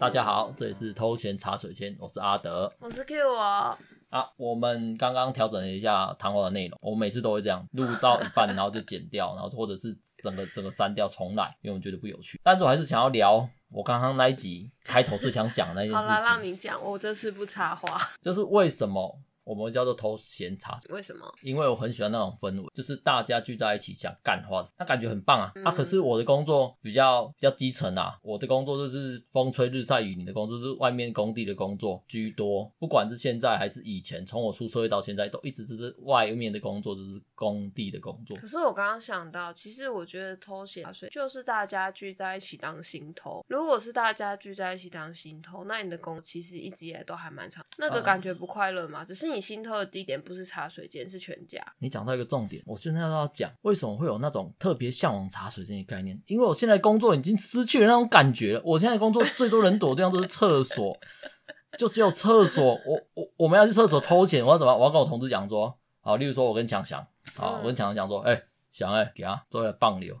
大家好，这里是偷闲茶水间，我是阿德，我是 Q 啊。啊，我们刚刚调整了一下谈话的内容，我们每次都会这样，录到一半然后就剪掉，然后或者是整个 整个删掉重来，因为我们觉得不有趣。但是我还是想要聊我刚刚那一集开头最想讲的那件事情。好了，让你讲，我这次不插话。就是为什么？我们叫做偷闲茶水，为什么？因为我很喜欢那种氛围，就是大家聚在一起讲干话的，那感觉很棒啊！嗯、啊，可是我的工作比较比较基层啊，我的工作就是风吹日晒雨淋的工作，就是外面工地的工作居多。不管是现在还是以前，从我出社会到现在，都一直就是外面的工作，就是工地的工作。可是我刚刚想到，其实我觉得偷闲茶水就是大家聚在一起当心头。如果是大家聚在一起当心头，那你的工其实一直以来都还蛮长，那个感觉不快乐吗？嗯、只是你。心偷的地点不是茶水间，是全家。你讲到一个重点，我现在要讲为什么会有那种特别向往茶水间的概念，因为我现在工作已经失去了那种感觉了。我现在工作最多人躲的地方都是厕所，就只有厕所。我我我们要去厕所偷钱，我要怎么？我要跟我同事讲说，好，例如说我跟强强，好，我跟强强讲说，哎、欸，翔哎、欸，给他做一个棒流，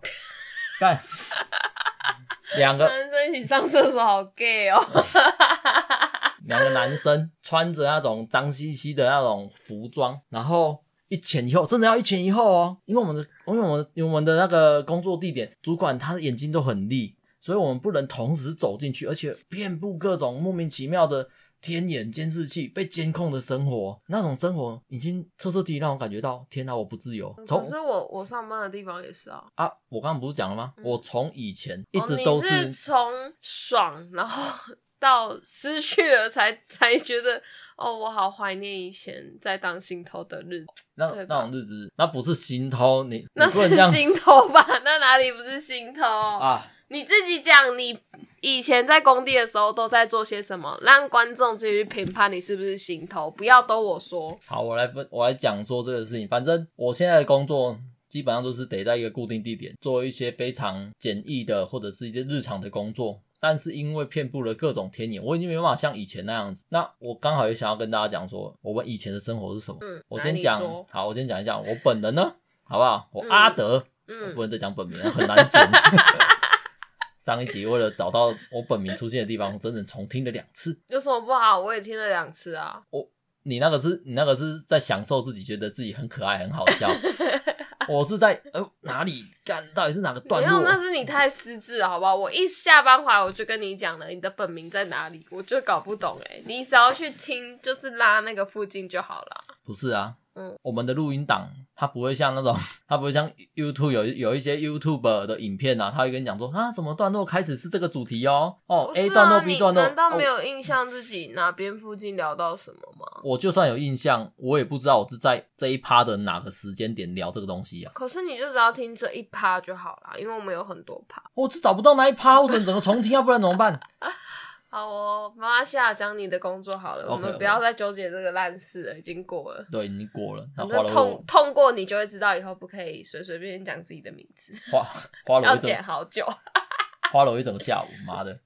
干，两个男生一起上厕所好 gay 哦。两个男生穿着那种脏兮兮的那种服装，然后一前一后，真的要一前一后哦，因为我们的，因为我们因为我们的那个工作地点，主管他的眼睛都很利，所以我们不能同时走进去，而且遍布各种莫名其妙的天眼监视器，被监控的生活，那种生活已经彻彻底底让我感觉到，天哪，我不自由。可是我我上班的地方也是啊。啊，我刚刚不是讲了吗？嗯、我从以前一直都是、哦、是从爽，然后。到失去了才才觉得哦，我好怀念以前在当心偷的日子。那那种日子，那不是心偷，你那是心偷吧？那哪里不是心偷啊？你自己讲，你以前在工地的时候都在做些什么？让观众自己去评判你是不是心偷，不要都我说。好，我来分，我来讲说这个事情。反正我现在的工作基本上都是得在一个固定地点做一些非常简易的或者是一些日常的工作。但是因为遍布了各种天眼，我已经没办法像以前那样子。那我刚好也想要跟大家讲说，我们以前的生活是什么？嗯，我先讲，好，我先讲一下我本人呢，好不好？我阿德，嗯，我不能再讲本名，很难剪。上一集为了找到我本名出现的地方，我整整重听了两次。有什么不好？我也听了两次啊。我，你那个是你那个是在享受自己，觉得自己很可爱，很好笑。我是在呃哪里干？到底是哪个段落？没有，那是你太失智了，好不好？我一下班回来我就跟你讲了，你的本名在哪里？我就搞不懂哎、欸，你只要去听，就是拉那个附近就好了。不是啊。嗯，我们的录音档，它不会像那种，它不会像 YouTube 有有一些 YouTuber 的影片啊，他会跟你讲说啊，什么段落开始是这个主题哦，哦、啊、A 段落 B 段落，难道没有印象自己哪边附近聊到什么吗？我就算有印象，我也不知道我是在这一趴的哪个时间点聊这个东西啊。可是你就只要听这一趴就好啦，因为我们有很多趴。我只找不到那一趴，我只能整个重听，要不然怎么办？好哦，妈下讲你的工作好了我们不要再纠结这个烂事了，已经过了。对，已经过了。那痛痛过你就会知道，以后不可以随随便便讲自己的名字。花花了要剪好久，花了我一整个下午，妈的。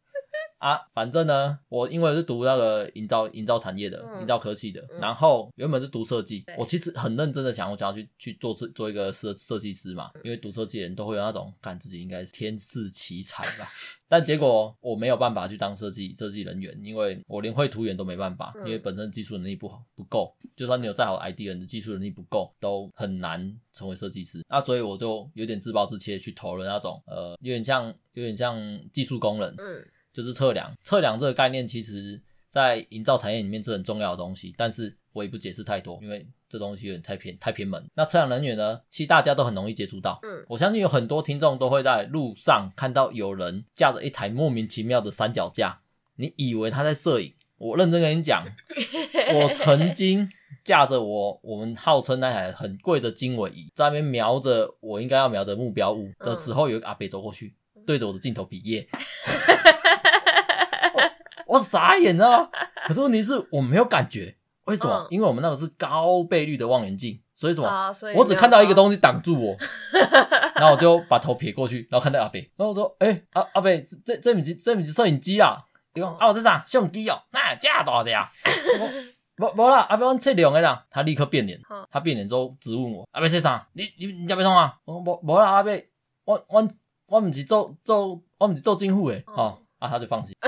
啊，反正呢，我因为是读那个营造营造产业的，营造科技的，嗯、然后原本是读设计，对。我其实很认真的想，我想要去去做设做一个设设计师嘛，因为读设计的人都会有那种，感自己应该是天赐奇才吧，但结果我没有办法去当设计设计人员，因为我连绘图员都没办法，因为本身技术能力不好不够，就算你有再好的 idea，你的技术能力不够，都很难成为设计师。那所以我就有点自暴自弃去投了那种，呃，有点像有点像技术工人，嗯。就是测量，测量这个概念，其实在营造产业里面是很重要的东西，但是我也不解释太多，因为这东西有点太偏太偏门。那测量人员呢，其实大家都很容易接触到，嗯，我相信有很多听众都会在路上看到有人架着一台莫名其妙的三脚架，你以为他在摄影？我认真跟你讲，我曾经架着我我们号称那台很贵的经纬仪，在那边瞄着我应该要瞄的目标物的时候，有一个阿伯走过去，对着我的镜头比耶。我傻眼了，可是问题是我没有感觉，为什么？嗯、因为我们那个是高倍率的望远镜，所以什么？啊、所以我只看到一个东西挡住我，然后我就把头撇过去，然后看到阿伯，然后我说：“哎、欸，阿阿伯，这这米机这米是摄影机啊？”伊讲：“啊，我这啥相机哦？那假大的呀？” 我无无啦，阿伯我测量的啦。他立刻变脸，他变脸之后质问我：“阿伯这啥？你你你家别通啊？”我无无啦，阿伯，我我我唔是做做，我唔是做政府的哦。啊，他就放心。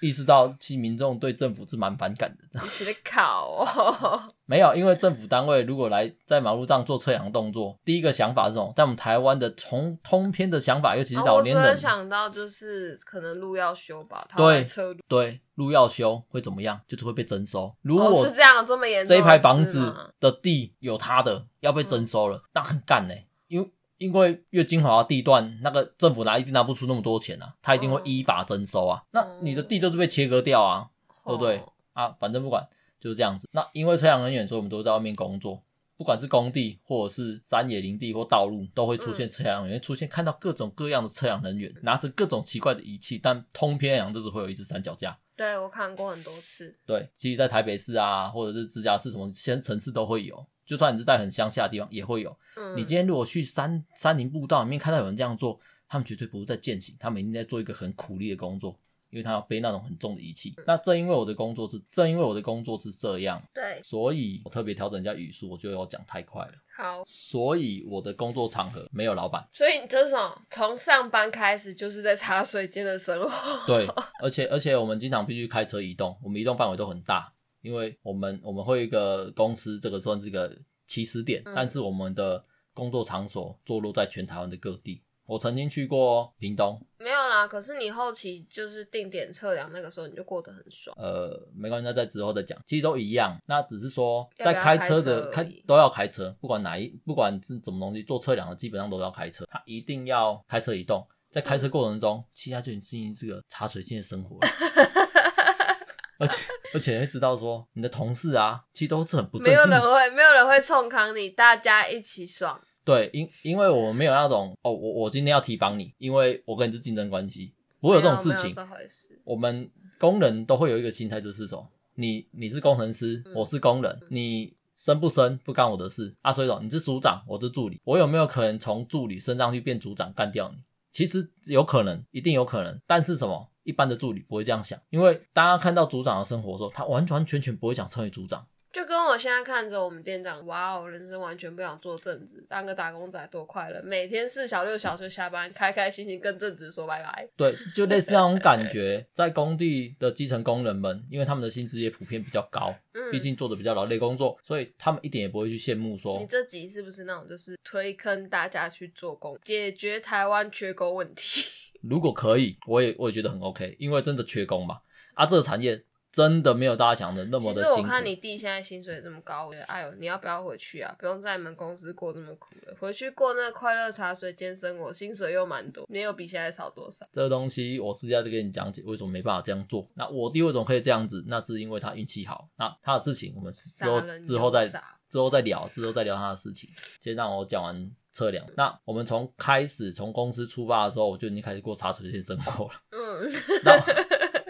意识到其民众对政府是蛮反感的。你在考哦？没有，因为政府单位如果来在马路上做测量的动作，第一个想法是什么？在我们台湾的从通篇的想法，尤其是老年人，想到就是可能路要修吧。对，车路对，路要修会怎么样？就是会被征收。如果、哦、是这样这么严重，这一排房子的地有他的要被征收了，嗯、那很干呢、欸，因为。因为越精华的地段，那个政府拿一定拿不出那么多钱啊，他一定会依法征收啊。那你的地就是被切割掉啊，对不对？啊，反正不管就是这样子。那因为测量人员，所以我们都在外面工作，不管是工地或者是山野林地或道路，都会出现测量人员，出现看到各种各样的测量人员拿着各种奇怪的仪器，但通篇来讲都是会有一只三脚架。对，我看过很多次。对，其实，在台北市啊，或者是直辖市什么先城市都会有。就算你是在很乡下的地方，也会有。嗯，你今天如果去山山林步道里面看到有人这样做，他们绝对不是在践行，他们一定在做一个很苦力的工作，因为他要背那种很重的仪器。嗯，那正因为我的工作是正因为我的工作是这样，对，所以我特别调整一下语速，我就要讲太快了。好，所以我的工作场合没有老板，所以你这种从上班开始就是在茶水间的生活。对，而且而且我们经常必须开车移动，我们移动范围都很大。因为我们我们会一个公司，这个算是一个起始点，嗯，但是我们的工作场所坐落在全台湾的各地。我曾经去过屏东，没有啦。可是你后期就是定点测量，那个时候你就过得很爽。呃，没关系，那在之后再讲。其实都一样，那只是说在开车的开，开都要开车，不管哪一不管是什么东西做测量的，基本上都要开车。他一定要开车移动，在开车过程中，嗯，其他就已经是一个茶水间的生活了。而且而且会知道说你的同事啊，其实都是很不正经的。没有人会，没有人会冲康你，大家一起爽。对，因因为我们没有那种哦，我我今天要提防你，因为我跟你是竞争关系，不会有这种事情。这回事。我们工人都会有一个心态，就是说，你你是工程师，我是工人，嗯、你升不升不干我的事啊。所以说，你是组长，我是助理，我有没有可能从助理升上去变组长干掉你？其实有可能，一定有可能，但是什么？一般的助理不会这样想，因为大家看到组长的生活的时候，他完完全全不会想成为组长。就跟我现在看着我们店长，哇哦，人生完全不想做正职，当个打工仔多快乐，每天四小六小时下班，开开心心跟正职说拜拜。对，就类似那种感觉，在工地的基层工人们，因为他们的薪资也普遍比较高，嗯，毕竟做的比较劳累工作，所以他们一点也不会去羡慕说。你这集是不是那种就是推坑大家去做工，解决台湾缺工问题？如果可以，我也我也觉得很 OK，因为真的缺工嘛。啊，这个产业真的没有大家想的那么的辛苦。其实我看你弟现在薪水这么高，我觉得哎呦，你要不要回去啊？不用在你们公司过那么苦了，回去过那个快乐茶水间生活，薪水又蛮多，没有比现在少多少。这个东西我私下就跟你讲解，为什么没办法这样做。那我弟为什么可以这样子？那是因为他运气好。那他的事情，我们之后之后再之后再聊，之后再聊他的事情。先让我讲完。测量，那我们从开始从公司出发的时候，我就已经开始过茶水间生活了。嗯，到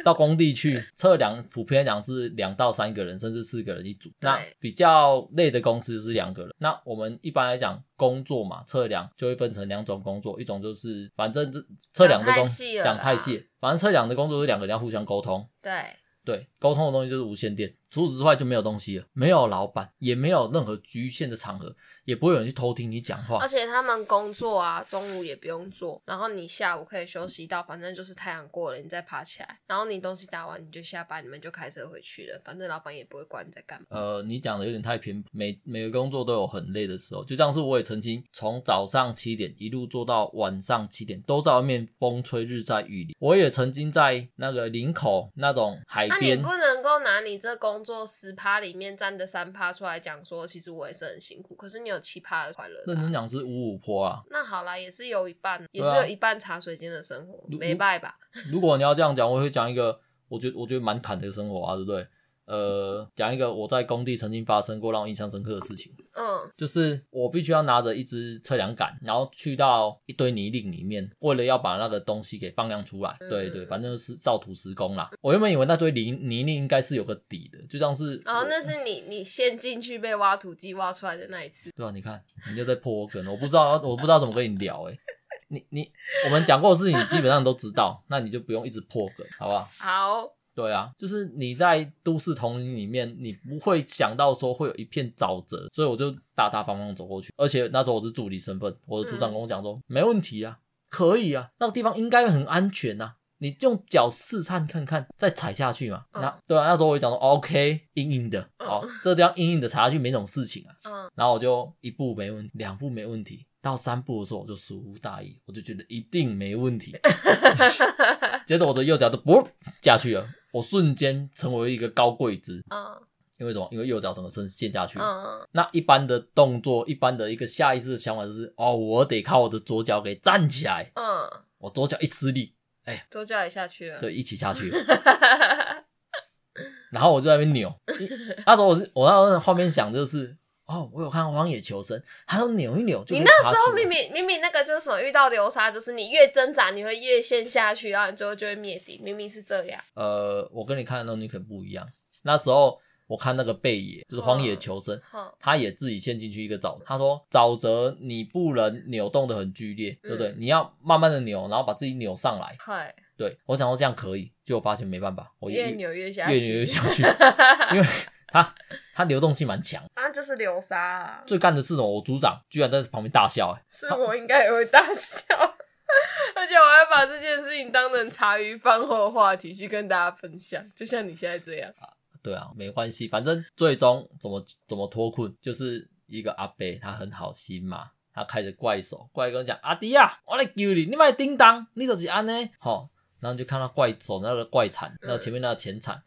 到工地去测量，普遍来讲是两到三个人，甚至四个人一组。那比较累的公司是两个人。那我们一般来讲工作嘛，测量就会分成两种工作，一种就是反正这测量的工讲太细，反正测量的工作是两个人要互相沟通。对。对，沟通的东西就是无线电，除此之外就没有东西了，没有老板，也没有任何局限的场合，也不会有人去偷听你讲话。而且他们工作啊，中午也不用做，然后你下午可以休息到，反正就是太阳过了，你再爬起来，然后你东西打完你就下班，你们就开车回去了，反正老板也不会管你在干嘛。呃，你讲的有点太偏，每每个工作都有很累的时候，就像是我也曾经从早上七点一路做到晚上七点，都在外面风吹日晒雨淋。我也曾经在那个林口那种海边。你不能够拿你这工作十趴里面占的三趴出来讲说，其实我也是很辛苦，可是你有七趴的快乐。认真讲是五五坡啊。那好啦，也是有一半，也是有一半茶水间的生活，没败吧？如果你要这样讲，我会讲一个，我觉得我觉得蛮坎的生活啊，对不对？呃，讲一个我在工地曾经发生过让我印象深刻的事情。嗯，就是我必须要拿着一支测量杆，然后去到一堆泥泞里面，为了要把那个东西给放量出来。嗯、对对，反正是造土施工啦。我原本以为那堆泥泥泞应该是有个底的，就像是哦，那是你你先进去被挖土机挖出来的那一次。对啊，你看你就在破梗，我不知道我不知道怎么跟你聊哎、欸。你你我们讲过的事情你基本上都知道，那你就不用一直破梗，好不好？好。对啊，就是你在都市丛林里面，你不会想到说会有一片沼泽，所以我就大大方方走过去。而且那时候我是助理身份，我的组长跟我讲说，嗯、没问题啊，可以啊，那个地方应该很安全呐、啊。你用脚试探看看，再踩下去嘛。那、嗯、对啊，那时候我就讲说，OK，硬硬的，哦，嗯、这个地方硬硬的踩下去没什么事情啊。嗯，然后我就一步没问题，两步没问题，到三步的时候我就疏忽大意，我就觉得一定没问题。接着我的右脚就不下去了，我瞬间成为一个高跪姿。嗯，因为什么？因为右脚整个身陷下去。嗯，那一般的动作，一般的一个下意识的想法就是，哦，我得靠我的左脚给站起来。嗯，我左脚一吃力。哎，左脚也下去了，对，一起下去了。然后我就在那边扭，那时候我是我那时候画面想就是，哦，我有看《荒野求生》，他说扭一扭就。你那时候明明明明那个就是什么遇到流沙，就是你越挣扎你会越陷下去，然后你最后就会灭顶，明明是这样。呃，我跟你看的东西可能不一样。那时候我看那个贝爷，就是《荒野求生》，他也自己陷进去一个沼。他说沼泽你不能扭动的很剧烈，对不对？你要慢慢的扭，然后把自己扭上来。嗨对，我想说这样可以，结果发现没办法，我越扭越下去，越扭越下去，因为它它流动性蛮强，啊，就是流沙啊。最干的是什么？我组长居然在旁边大笑，哎，是我应该也会大笑，而且我还把这件事情当成茶余饭后的话题去跟大家分享，就像你现在这样啊。对啊，没关系，反正最终怎么怎么脱困，就是一个阿伯，他很好心嘛，他开着怪手过来跟我讲：“阿弟啊，我来救你，你买叮当，你就是安呢。”好。然后就看到怪手那个怪铲，然后前面那个前铲，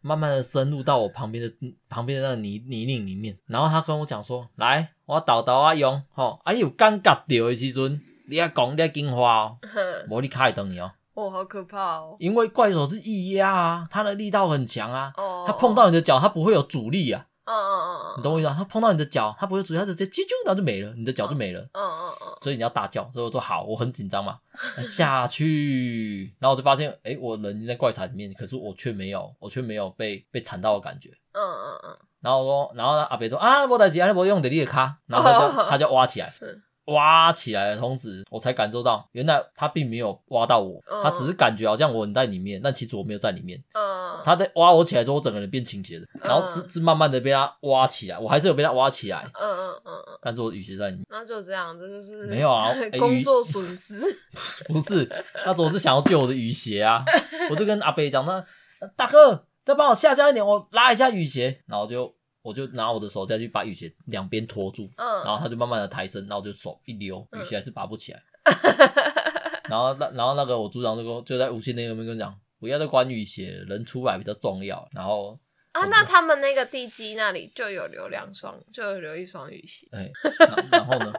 慢慢的深入到我旁边的旁边的那个泥泥泞里面。然后他跟我讲说：“来，我导导啊勇，吼，啊你有感觉到的时阵，你要讲你要紧话哦，无你卡会等你哦。”哦，好可怕哦！因为怪手是液压啊，它的力道很强啊，它碰到你的脚，它不会有阻力啊。嗯嗯嗯，你懂我意思啊？它碰到你的脚，它不会阻力，它直接啾啾，然后就没了，你的脚就没了。嗯嗯嗯。所以你要大叫，所以我说好，我很紧张嘛，下去，然后我就发现，诶，我人已经在怪场里面，可是我却没有，我却没有被被铲到的感觉。嗯嗯嗯。然后我说，然后阿北说啊，我代志，啊，你不用的力的卡，然后他就 他就挖起来。挖起来的同时，我才感受到，原来他并没有挖到我，他只是感觉好像我很在里面，但其实我没有在里面。他在挖我起来之后，我整个人变倾斜的，然后是是慢慢的被他挖起来，我还是有被他挖起来。嗯嗯嗯嗯。但是我雨鞋在里面。那就这样，这就是没有啊，工作损失。不是，那时候我是想要救我的雨鞋啊，我就跟阿北讲，那大哥再帮我下降一点，我拉一下雨鞋，然后就。我就拿我的手再去把雨鞋两边拖住，嗯，然后他就慢慢的抬身，然后就手一溜，雨鞋还是拔不起来。然后那然后那个我组长就跟就在无线那边跟我讲，不要再管雨鞋，人出来比较重要。然后啊，那他们那个地基那里就有留两双，就有留一双雨鞋。哎，然后呢？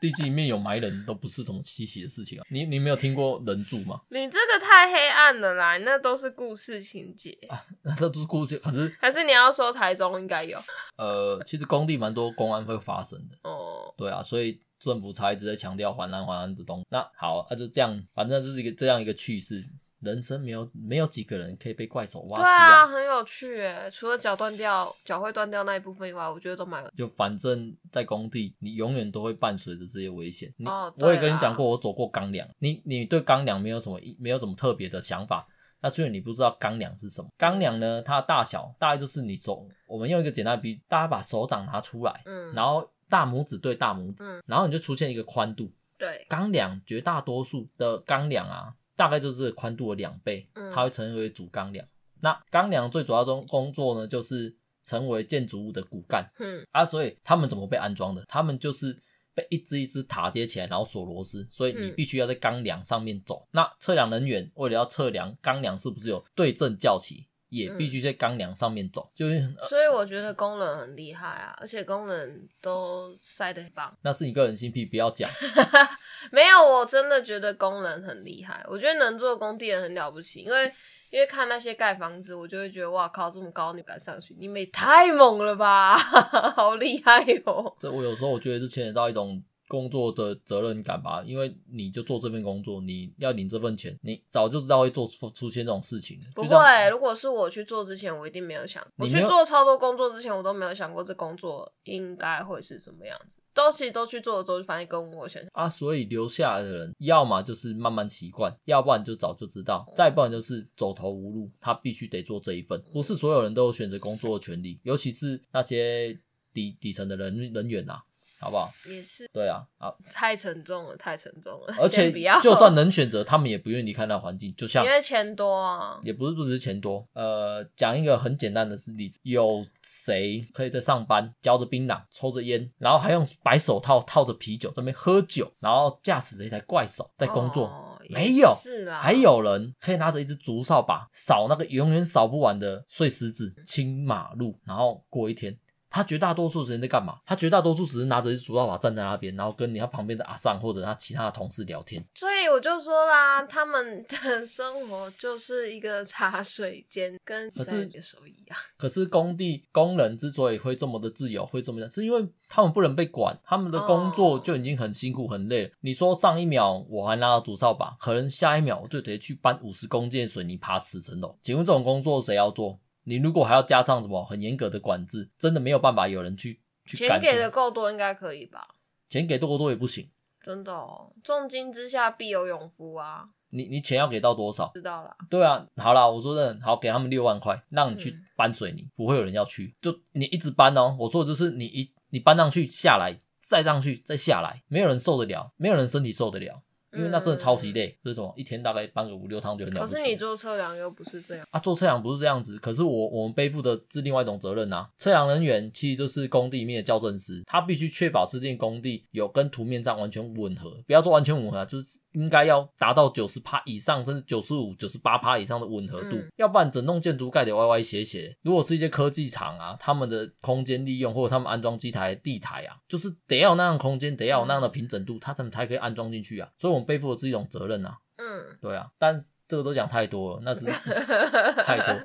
地基里面有埋人都不是什么稀奇的事情啊！你你没有听过人住吗？你这个太黑暗了啦，那都是故事情节啊，那都是故事，可是还是你要说台中应该有。呃，其实工地蛮多公安会发生的哦，对啊，所以政府才一直在强调环安环安的东西。那好，那就这样，反正这是一个这样一个趣事。人生没有没有几个人可以被怪手挖出来。对啊，很有趣诶。除了脚断掉，脚会断掉那一部分以外，我觉得都蛮有。就反正，在工地，你永远都会伴随着这些危险。哦，我也跟你讲过，我走过钢梁。你你对钢梁没有什么没有什么特别的想法？那所以你不知道钢梁是什么？钢梁呢，它的大小大概就是你手，我们用一个简单的比喻，大家把手掌拿出来，嗯，然后大拇指对大拇指，嗯，然后你就出现一个宽度。对，钢梁绝大多数的钢梁啊。大概就是宽度的两倍，它会成为主钢梁。嗯、那钢梁最主要中工作呢，就是成为建筑物的骨干。嗯啊，所以他们怎么被安装的？他们就是被一支一支塔接起来，然后锁螺丝。所以你必须要在钢梁上面走。嗯、那测量人员为了要测量钢梁是不是有对正校齐，也必须在钢梁上面走。就是，所以我觉得工人很厉害啊，而且工人都塞得很棒。那是你个人心癖，不要讲。没有，我真的觉得工人很厉害。我觉得能做工地人很了不起，因为因为看那些盖房子，我就会觉得哇靠，这么高你敢上去，你们也太猛了吧，好厉害哦！这我有时候我觉得是牵扯到一种。工作的责任感吧，因为你就做这份工作，你要领这份钱，你早就知道会做出出现这种事情。不会，如果是我去做之前，我一定没有想。我去做超多工作之前，我都没有想过这工作应该会是什么样子。都其实都去做了之后，就发现跟我想啊，所以留下来的人，要么就是慢慢习惯，要不然就早就知道，再不然就是走投无路，他必须得做这一份。不是所有人都有选择工作的权利，尤其是那些底底层的人人员呐、啊。好不好？也是。对啊，啊，太沉重了，太沉重了。而且就算能选择，他们也不愿意离开那环境。就像因为钱多啊，也不是不只是钱多。呃，讲一个很简单的例子，有谁可以在上班嚼着槟榔、抽着烟，然后还用白手套套着啤酒在那边喝酒，然后驾驶着一台怪手在工作？哦、没有。是啦。还有人可以拿着一只竹扫把扫那个永远扫不完的碎石子、清马路，然后过一天。他绝大多数时间在干嘛？他绝大多数只是拿着一竹扫把站在那边，然后跟你他旁边的阿桑或者他其他的同事聊天。所以我就说啦，他们的生活就是一个茶水间，跟可是手一样。可是工地工人之所以会这么的自由，会这么样，是因为他们不能被管，他们的工作就已经很辛苦很累了。你说上一秒我还拿着竹扫把，可能下一秒我就得去搬五十公斤的水泥爬十层楼。请问这种工作谁要做？你如果还要加上什么很严格的管制，真的没有办法有人去去。钱给的够多，应该可以吧？钱给多多也不行。真的哦，重金之下必有勇夫啊！你你钱要给到多少？知道啦。对啊，好啦，我说的好，给他们六万块，让你去搬水泥，嗯、不会有人要去，就你一直搬哦。我说的就是你一你搬上去下来，再上去再下来，没有人受得了，没有人身体受得了。因为那真的超级累，这、嗯、种一天大概搬个五六趟就很了不起。可是你做测量又不是这样啊，做测量不是这样子。可是我我们背负的是另外一种责任呐、啊。测量人员其实就是工地里面的校正师，他必须确保这件工地有跟图面上完全吻合，不要说完全吻合，就是应该要达到九十趴以上，甚至九十五、九十八趴以上的吻合度，嗯、要不然整栋建筑盖得歪歪斜斜。如果是一些科技厂啊，他们的空间利用或者他们安装机台地台啊，就是得要有那样的空间，得要有那样的平整度，他才才可以安装进去啊。所以我们背负的是一种责。责任呐，嗯，对啊，但这个都讲太多了，那是 太多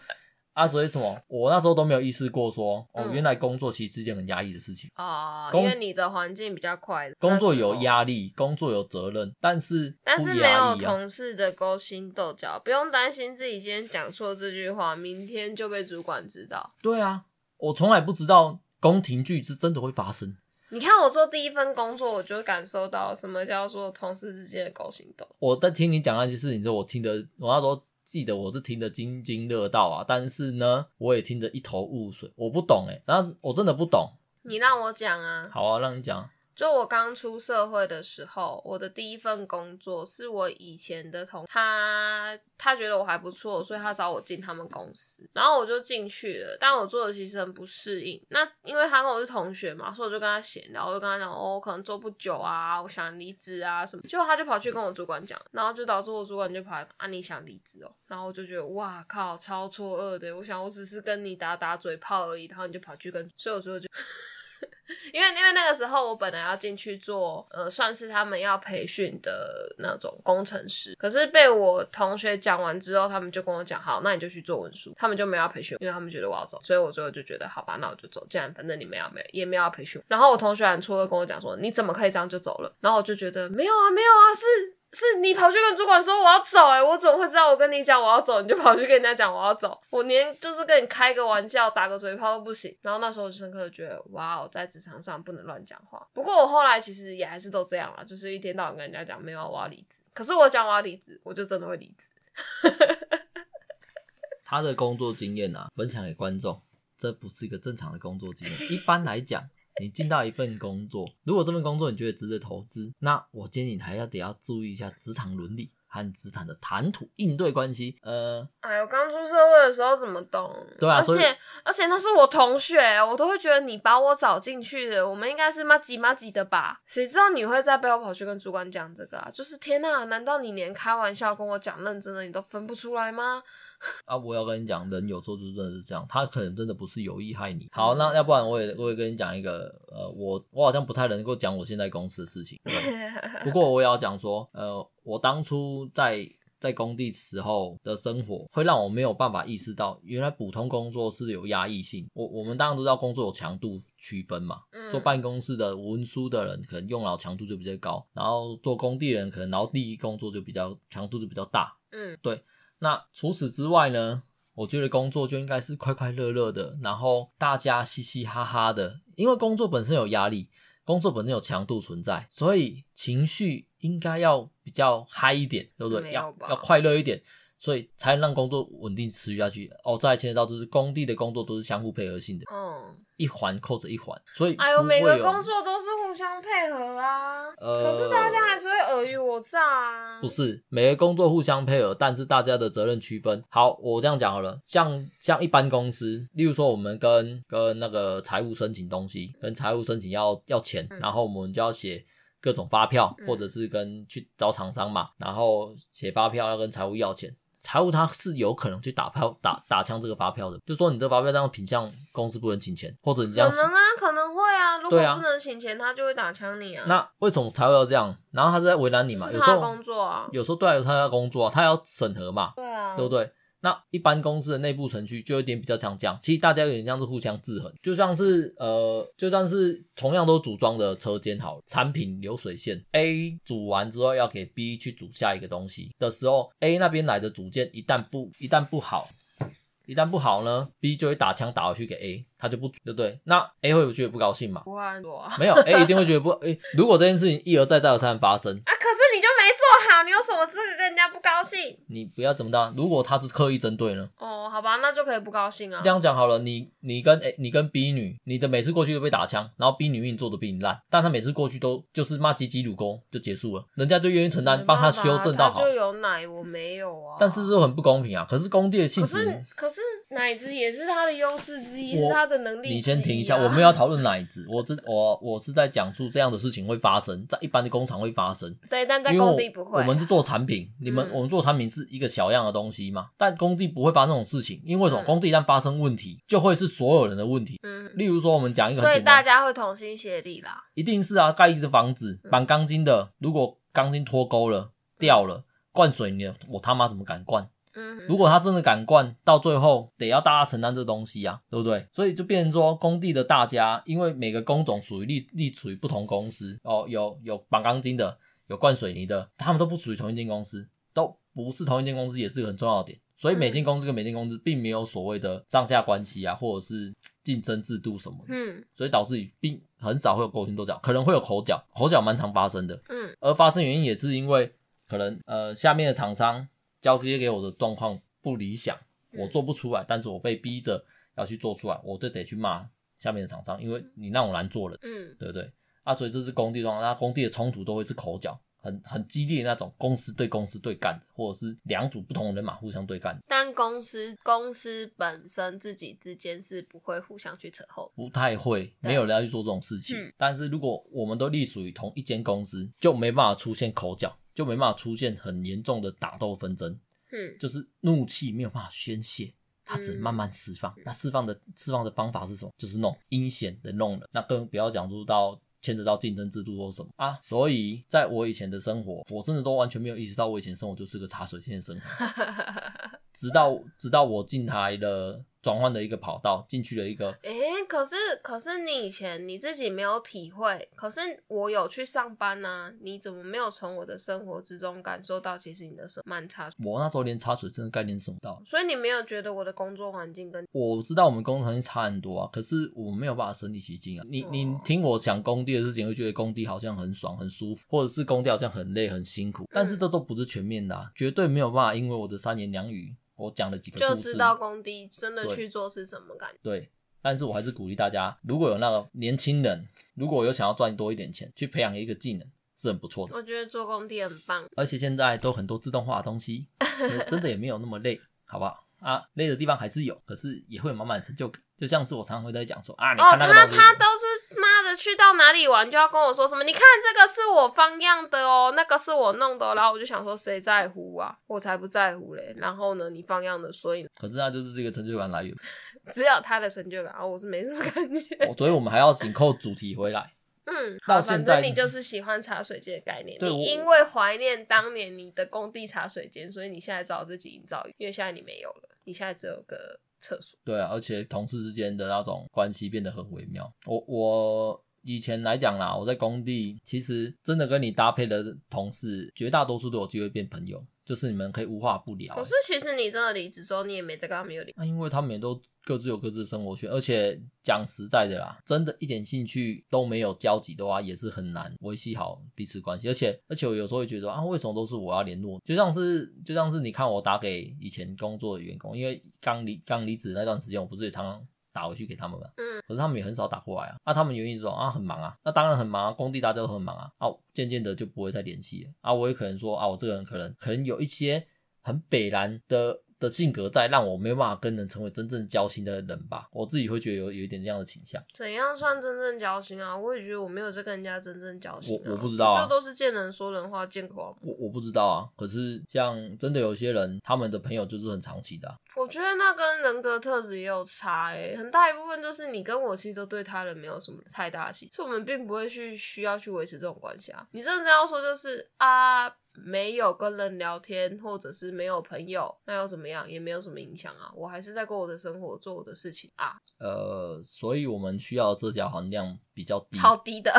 啊，所以什么，我那时候都没有意识过说，说哦，原来工作其实是一件很压抑的事情啊，因为你的环境比较快，工作有压力，工作有责任，但是但是没有同事的勾心斗角，不用担心自己今天讲错这句话，明天就被主管知道。对啊，我从来不知道宫廷剧是真的会发生。你看我做第一份工作，我就感受到什么叫做同事之间的勾心斗。我在听你讲那些事情之后，我听得我那时候记得我是听得津津乐道啊，但是呢，我也听得一头雾水，我不懂诶，然后我真的不懂。你让我讲啊。好啊，让你讲。就我刚出社会的时候，我的第一份工作是我以前的同他，他觉得我还不错，所以他找我进他们公司，然后我就进去了。但我做的其实很不适应。那因为他跟我是同学嘛，所以我就跟他闲聊，我就跟他讲，哦，我可能做不久啊，我想离职啊什么。结果他就跑去跟我主管讲，然后就导致我主管就跑来啊，你想离职哦？然后我就觉得哇靠，超错愕的。我想我只是跟你打打嘴炮而已，然后你就跑去跟，所以我最后就。因为因为那个时候我本来要进去做，呃，算是他们要培训的那种工程师，可是被我同学讲完之后，他们就跟我讲，好，那你就去做文书，他们就没有要培训，因为他们觉得我要走，所以我最后就觉得，好吧，那我就走，既然反正你们要没也没有要培训，然后我同学还错愕跟我讲说，你怎么可以这样就走了？然后我就觉得没有啊，没有啊，是。是你跑去跟主管说我要走，欸，诶我怎么会知道？我跟你讲我要走，你就跑去跟人家讲我要走，我连就是跟你开个玩笑，打个嘴炮都不行。然后那时候我就深刻的觉得，哇哦，在职场上不能乱讲话。不过我后来其实也还是都这样啦，就是一天到晚跟人家讲没有我要离职，可是我讲我要离职，我就真的会离职。他的工作经验啊，分享给观众，这不是一个正常的工作经验。一般来讲。你进到一份工作，如果这份工作你觉得值得投资，那我建议你还要得要注意一下职场伦理和职场的谈吐应对关系。呃，哎我，刚出社会的时候怎么懂？对啊，而且而且那是我同学，我都会觉得你把我找进去的，我们应该是麻吉麻吉的吧？谁知道你会在背后跑去跟主管讲这个啊？就是天呐，难道你连开玩笑跟我讲认真的你都分不出来吗？啊！我要跟你讲，人有时候就真的是这样，他可能真的不是有意害你。好，那要不然我也我也跟你讲一个，呃，我我好像不太能够讲我现在公司的事情。对，不过我也要讲说，呃，我当初在在工地时候的生活，会让我没有办法意识到，原来普通工作是有压抑性。我我们当然都知道工作有强度区分嘛，做办公室的文书的人可能用脑强度就比较高，然后做工地人可能劳力工作就比较强度就比较大。嗯，对。那除此之外呢？我觉得工作就应该是快快乐乐的，然后大家嘻嘻哈哈的。因为工作本身有压力，工作本身有强度存在，所以情绪应该要比较嗨一点，对不对？要要快乐一点。所以才能让工作稳定持续下去。哦，再牵扯到就是工地的工作都是相互配合性的，嗯，一环扣着一环，所以哎呦，每个工作都是互相配合啊。尔虞我诈啊。不是每个工作互相配合，但是大家的责任区分。好，我这样讲好了，像像一般公司，例如说我们跟跟那个财务申请东西，跟财务申请要要钱，嗯、然后我们就要写。各种发票，或者是跟去找厂商嘛，嗯、然后写发票要跟财务要钱，财务他是有可能去打票打打枪这个发票的，就说你这发票这样品相公司不能请钱，或者你这样可能啊，可能会啊，如果不能请钱，他就会打枪你啊。那为什么财务要这样？然后他是在为难你嘛？是他的工作啊，有时候对啊，有他要工作啊，他要审核嘛，对啊，对不对？那一般公司的内部程序就有点比较像这样，其实大家有点像是互相制衡，就像是呃，就像是同样都组装的车间好了，产品流水线 A 组完之后要给 B 去组下一个东西的时候，A 那边来的组件一旦不一旦不好，一旦不好呢，B 就会打枪打回去给 A，他就不组，对不对？那 A 会不会觉得不高兴嘛？不会啊，没有 A 一定会觉得不，诶，如果这件事情一而再再而三发生啊，可是你就没做好，你有什么资格跟人家不高兴？你不要怎么的，如果他是刻意针对呢？哦，好吧，那就可以不高兴啊。这样讲好了，你你跟 A 你跟 B 女，你的每次过去都被打枪，然后 B 女命做的比你烂，但他每次过去都就是骂鸡鸡乳沟就结束了，人家就愿意承担，帮他修正到好。就有奶，我没有啊。但是这很不公平啊！可是工地的性质，可是可是奶子也是他的优势之一，是他的能力啊。你先停一下，我们要讨论奶子，我这我我是在讲述这样的事情会发生在一般的工厂会发生。对，但在工地不会啊。我们是做产品，你们、嗯、我们做产品是一个小样的东西嘛，但工地不会发生这种事情，因为什么？工地一旦发生问题，就会是所有人的问题。嗯，例如说我们讲一个所以大家会同心协力啦。一定是啊，盖一个房子绑钢筋的，如果钢筋脱钩了掉了，灌水泥，我他妈怎么敢灌？嗯，如果他真的敢灌，到最后得要大家承担这东西呀、啊，对不对？所以就变成说，工地的大家，因为每个工种属于隶隶属于不同公司哦，有有绑钢筋的，有灌水泥的，他们都不属于同一间公司，都不是同一间公司，也是个很重要的点。所以每间公司跟每间公司并没有所谓的上下关系啊，或者是竞争制度什么的。嗯，所以导致并很少会有勾心斗角，可能会有口角，口角蛮常发生的。嗯，而发生原因也是因为可能呃下面的厂商。交接给我的状况不理想，我做不出来，但是我被逼着要去做出来，我就得去骂下面的厂商，因为你让我难做了，嗯，对不对？啊，所以这是工地状况，那工地的冲突都会是口角，很很激烈那种，公司对公司对干的，或者是两组不同的人马互相对干。但公司公司本身自己之间是不会互相去扯后，不太会，没有人要去做这种事情。嗯，但是如果我们都隶属于同一间公司，就没办法出现口角。就没办法出现很严重的打斗纷争，嗯，就是怒气没有办法宣泄，它只能慢慢释放。那释放的释放的方法是什么？就是弄阴险的弄了。那更不要讲述到牵扯到竞争制度或什么啊。所以在我以前的生活，我真的都完全没有意识到我以前生活就是个茶水间的生活，直到直到我进台了。转换的一个跑道进去了一个，诶、欸，可是可是你以前你自己没有体会，可是我有去上班呐、啊，你怎么没有从我的生活之中感受到其实你的生蛮差？我那时候连茶水真的概念什么到，所以你没有觉得我的工作环境跟我知道我们工作环境差很多啊，可是我没有办法身临其境啊。你你听我讲工地的事情，会觉得工地好像很爽很舒服，或者是工地好像很累很辛苦，但是这都不是全面的、啊，绝对没有办法，因为我的三言两语。我讲了几个故事，就知道工地真的去做是什么感觉。对，对，但是我还是鼓励大家，如果有那个年轻人，如果有想要赚多一点钱，去培养一个技能，是很不错的。我觉得做工地很棒，而且现在都很多自动化的东西，真的也没有那么累，好不好？啊，累的地方还是有，可是也会有满满的成就感。就像是我常常会在讲说啊，你看那个，哦，他他都是妈的去到哪里玩就要跟我说什么，你看这个是我放样的哦，那个是我弄的，然后我就想说谁在乎啊，我才不在乎嘞。然后呢，你放样的，所以可是他就是这个成就感来源，只有他的成就感，啊我是没什么感觉。哦，所以我们还要紧扣主题回来。嗯，好，反正你就是喜欢茶水间的概念，你因为怀念当年你的工地茶水间，所以你现在找自己营造，因为现在你没有了，你现在只有个厕所。对啊，而且同事之间的那种关系变得很微妙。我我以前来讲啦，我在工地其实真的跟你搭配的同事，绝大多数都有机会变朋友。就是你们可以无话不聊。可是其实你真的离职之后，你也没再跟他们有联。那因为他们也都各自有各自的生活圈，而且讲实在的啦，真的一点兴趣都没有交集的话，也是很难维系好彼此关系。而且而且我有时候会觉得啊，为什么都是我要联络？就像是就像是你看我打给以前工作的员工，因为刚离刚离职那段时间，我不是也常常打回去给他们了。嗯。可是他们也很少打过来啊。那、啊、他们原因是说啊很忙啊，那当然很忙啊，工地大家都很忙啊。啊，渐渐的就不会再联系了。啊，我也可能说啊，我这个人可能可能有一些很北然的。的性格在让我没有办法跟人成为真正交心的人吧，我自己会觉得有有一点这样的倾向。怎样算真正交心啊？我也觉得我没有在跟人家真正交心、啊。我我不知道啊，这都是见人说人话，见光。我我不知道啊。可是像真的有些人，他们的朋友就是很长期的、啊。我觉得那跟人格特质也有差诶、欸，很大一部分就是你跟我其实都对他人没有什么太大的心，所以我们并不会去需要去维持这种关系啊。你真的要说就是啊。没有跟人聊天，或者是没有朋友，那又怎么样？也没有什么影响啊。我还是在过我的生活，做我的事情啊。呃，所以我们需要社交含量比较低，超低的。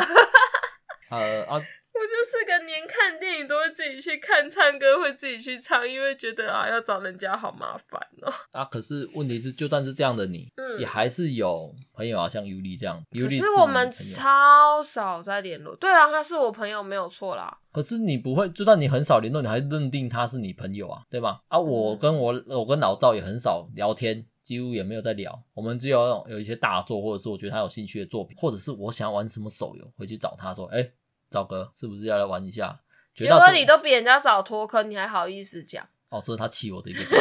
呃啊。我就是个连看电影都会自己去看，唱歌会自己去唱，因为觉得啊要找人家好麻烦哦。啊，可是问题是，就算是这样的你，嗯，也还是有朋友啊，像尤里这样。可是我们超少在联络。对啊，他是我朋友没有错啦。可是你不会，就算你很少联络，你还是认定他是你朋友啊，对吧？啊，我跟我我跟老赵也很少聊天，几乎也没有在聊。我们只有有一些大作，或者是我觉得他有兴趣的作品，或者是我想要玩什么手游，回去找他说，哎、欸。赵哥是不是要来玩一下？结果你都比人家早脱坑，你还好意思讲？哦，这是他气我的一个。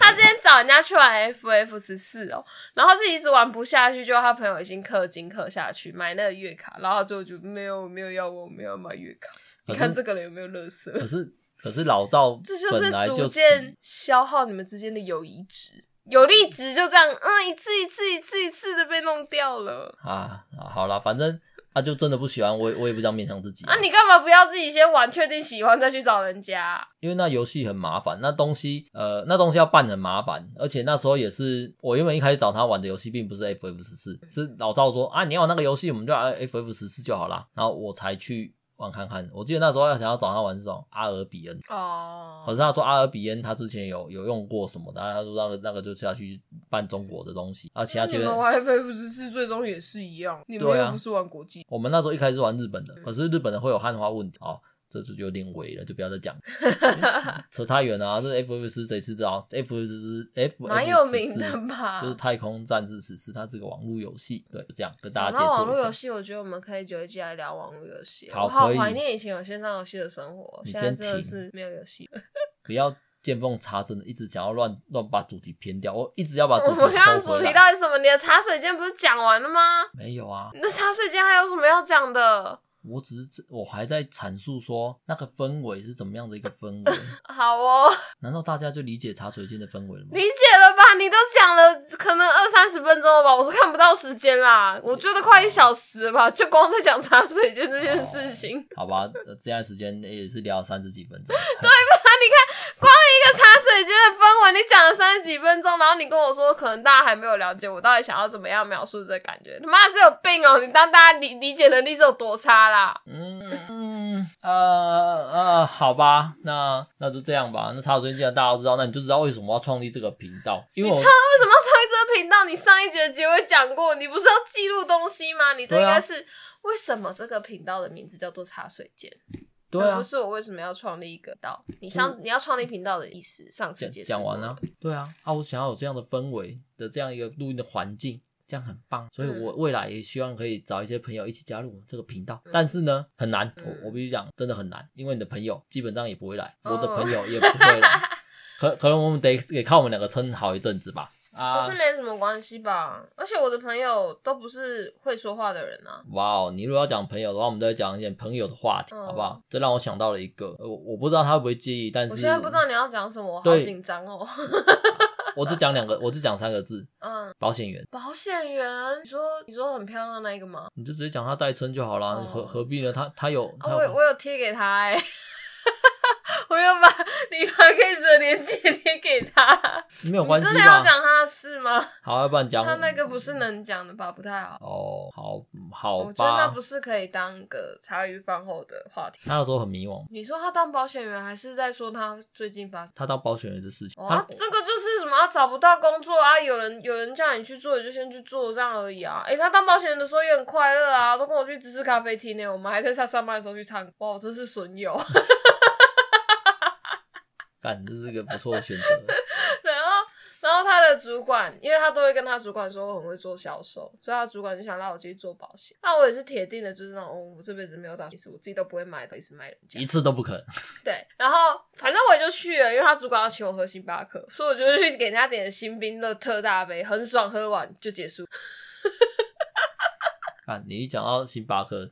他之前找人家去玩 FF 十四哦，然后自己一直玩不下去，就他朋友已经氪金氪下去买那个月卡，然后最后就没有没有要我没有买月卡。你看这个人有没有乐色？可是可是老赵，这就是逐渐消耗你们之间的友谊值，友谊值就这样，嗯，一次一次一次一次的被弄掉了啊！好啦，反正。他、啊、就真的不喜欢我，我也不想勉强自己。啊，你干嘛不要自己先玩，确定喜欢再去找人家？因为那游戏很麻烦，那东西呃，那东西要办很麻烦，而且那时候也是我原本一开始找他玩的游戏，并不是 FF 十四，是老赵说啊，你要玩那个游戏，我们就玩 FF 十四就好啦。然后我才去。玩看看，我记得那时候要想要找他玩这种阿尔比恩哦，可是他说阿尔比恩他之前有有用过什么的，他说那个那个就要去办中国的东西，而其他觉得。WiFi 不是是最终也是一样，你们又不是玩国际。我们那时候一开始是玩日本的，可是日本的会有汉化问题哦。这就有点伪了，就不要再讲，扯太远了啊！这 FF 十谁知道？FF 十 F 蛮有名的吧？就是太空战士十四，它是个网络游戏。对，就这样跟大家介绍一下。网络游戏，我觉得我们可以久一集来聊网络游戏。好，我好怀念以前有线上游戏的生活，现在真的是没有游戏。不要见缝插针的，一直想要乱乱把主题偏掉。我一直要把主题。我现在主题到底是什么？你的茶水间不是讲完了吗？没有啊。你的茶水间还有什么要讲的？我只是我还在阐述说那个氛围是怎么样的一个氛围。好哦，难道大家就理解茶水间的氛围了吗？理解了吧？你都讲了可能二三十分钟了吧？我是看不到时间啦，我觉得快一小时了吧，就光在讲茶水间这件事情。好吧，现在时间也是聊三十几分钟，对吧？你看，光一个茶水间的氛围，你讲了三十几分钟，然后你跟我说，可能大家还没有了解我到底想要怎么样描述这感觉，他妈是有病哦！你当大家理理解能力是有多差啦？嗯嗯呃呃，好吧，那那就这样吧。那茶水间既然大家都知道，那你就知道为什么要创立这个频道。因为我你为什么要创立这个频道？你上一节的结尾讲过，你不是要记录东西吗？你这应该是、啊、为什么这个频道的名字叫做茶水间？对啊，不是我为什么要创立一个道？你上你要创立频道的意思，上次解释讲完了。对啊，啊，我想要有这样的氛围的这样一个录音的环境，这样很棒。所以我未来也希望可以找一些朋友一起加入我们这个频道。但是呢，很难，我我必须讲，真的很难，因为你的朋友基本上也不会来，我的朋友也不会来，可可能我们得得靠我们两个撑好一阵子吧。啊，可是没什么关系吧？而且我的朋友都不是会说话的人啊。哇哦，你如果要讲朋友的话，我们都会讲一点朋友的话题，嗯、好不好？这让我想到了一个，我我不知道他会不会介意，但是我现在不知道你要讲什么，我好紧张哦。我只讲两个，我只讲三个字，嗯，保险员。保险员，你说你说很漂亮那个吗？你就直接讲他代称就好了，何何必呢？他他有，他有哦、我我有贴给他哎、欸。我要把你 podcast 的链接贴给他，没有关系吧？真的要讲他的事吗？好，要不然讲他那个不是能讲的吧？不太好。哦，好好吧。我觉得那不是可以当个茶余饭后的话题。他那时候很迷惘。你说他当保险员，还是在说他最近发生？他当保险员的事情。哦，他这个就是什么？他找不到工作啊？有人有人叫你去做，你就先去做这样而已啊。哎、欸，他当保险员的时候也很快乐啊，都跟我去芝士咖啡厅呢。我们还在他上班的时候去唱歌。哇，真是损友。干，这是一个不错的选择。然后，然后他的主管，因为他都会跟他主管说我很会做销售，所以他主管就想让我继续做保险。那我也是铁定的，就是那种、哦、我这辈子没有打，其实我自己都不会买的，一直卖人家，一次都不可能。对，然后反正我也就去了，因为他主管要请我喝星巴克，所以我就去给人家点的新冰乐特大杯，很爽，喝完就结束。看，你一讲到星巴克，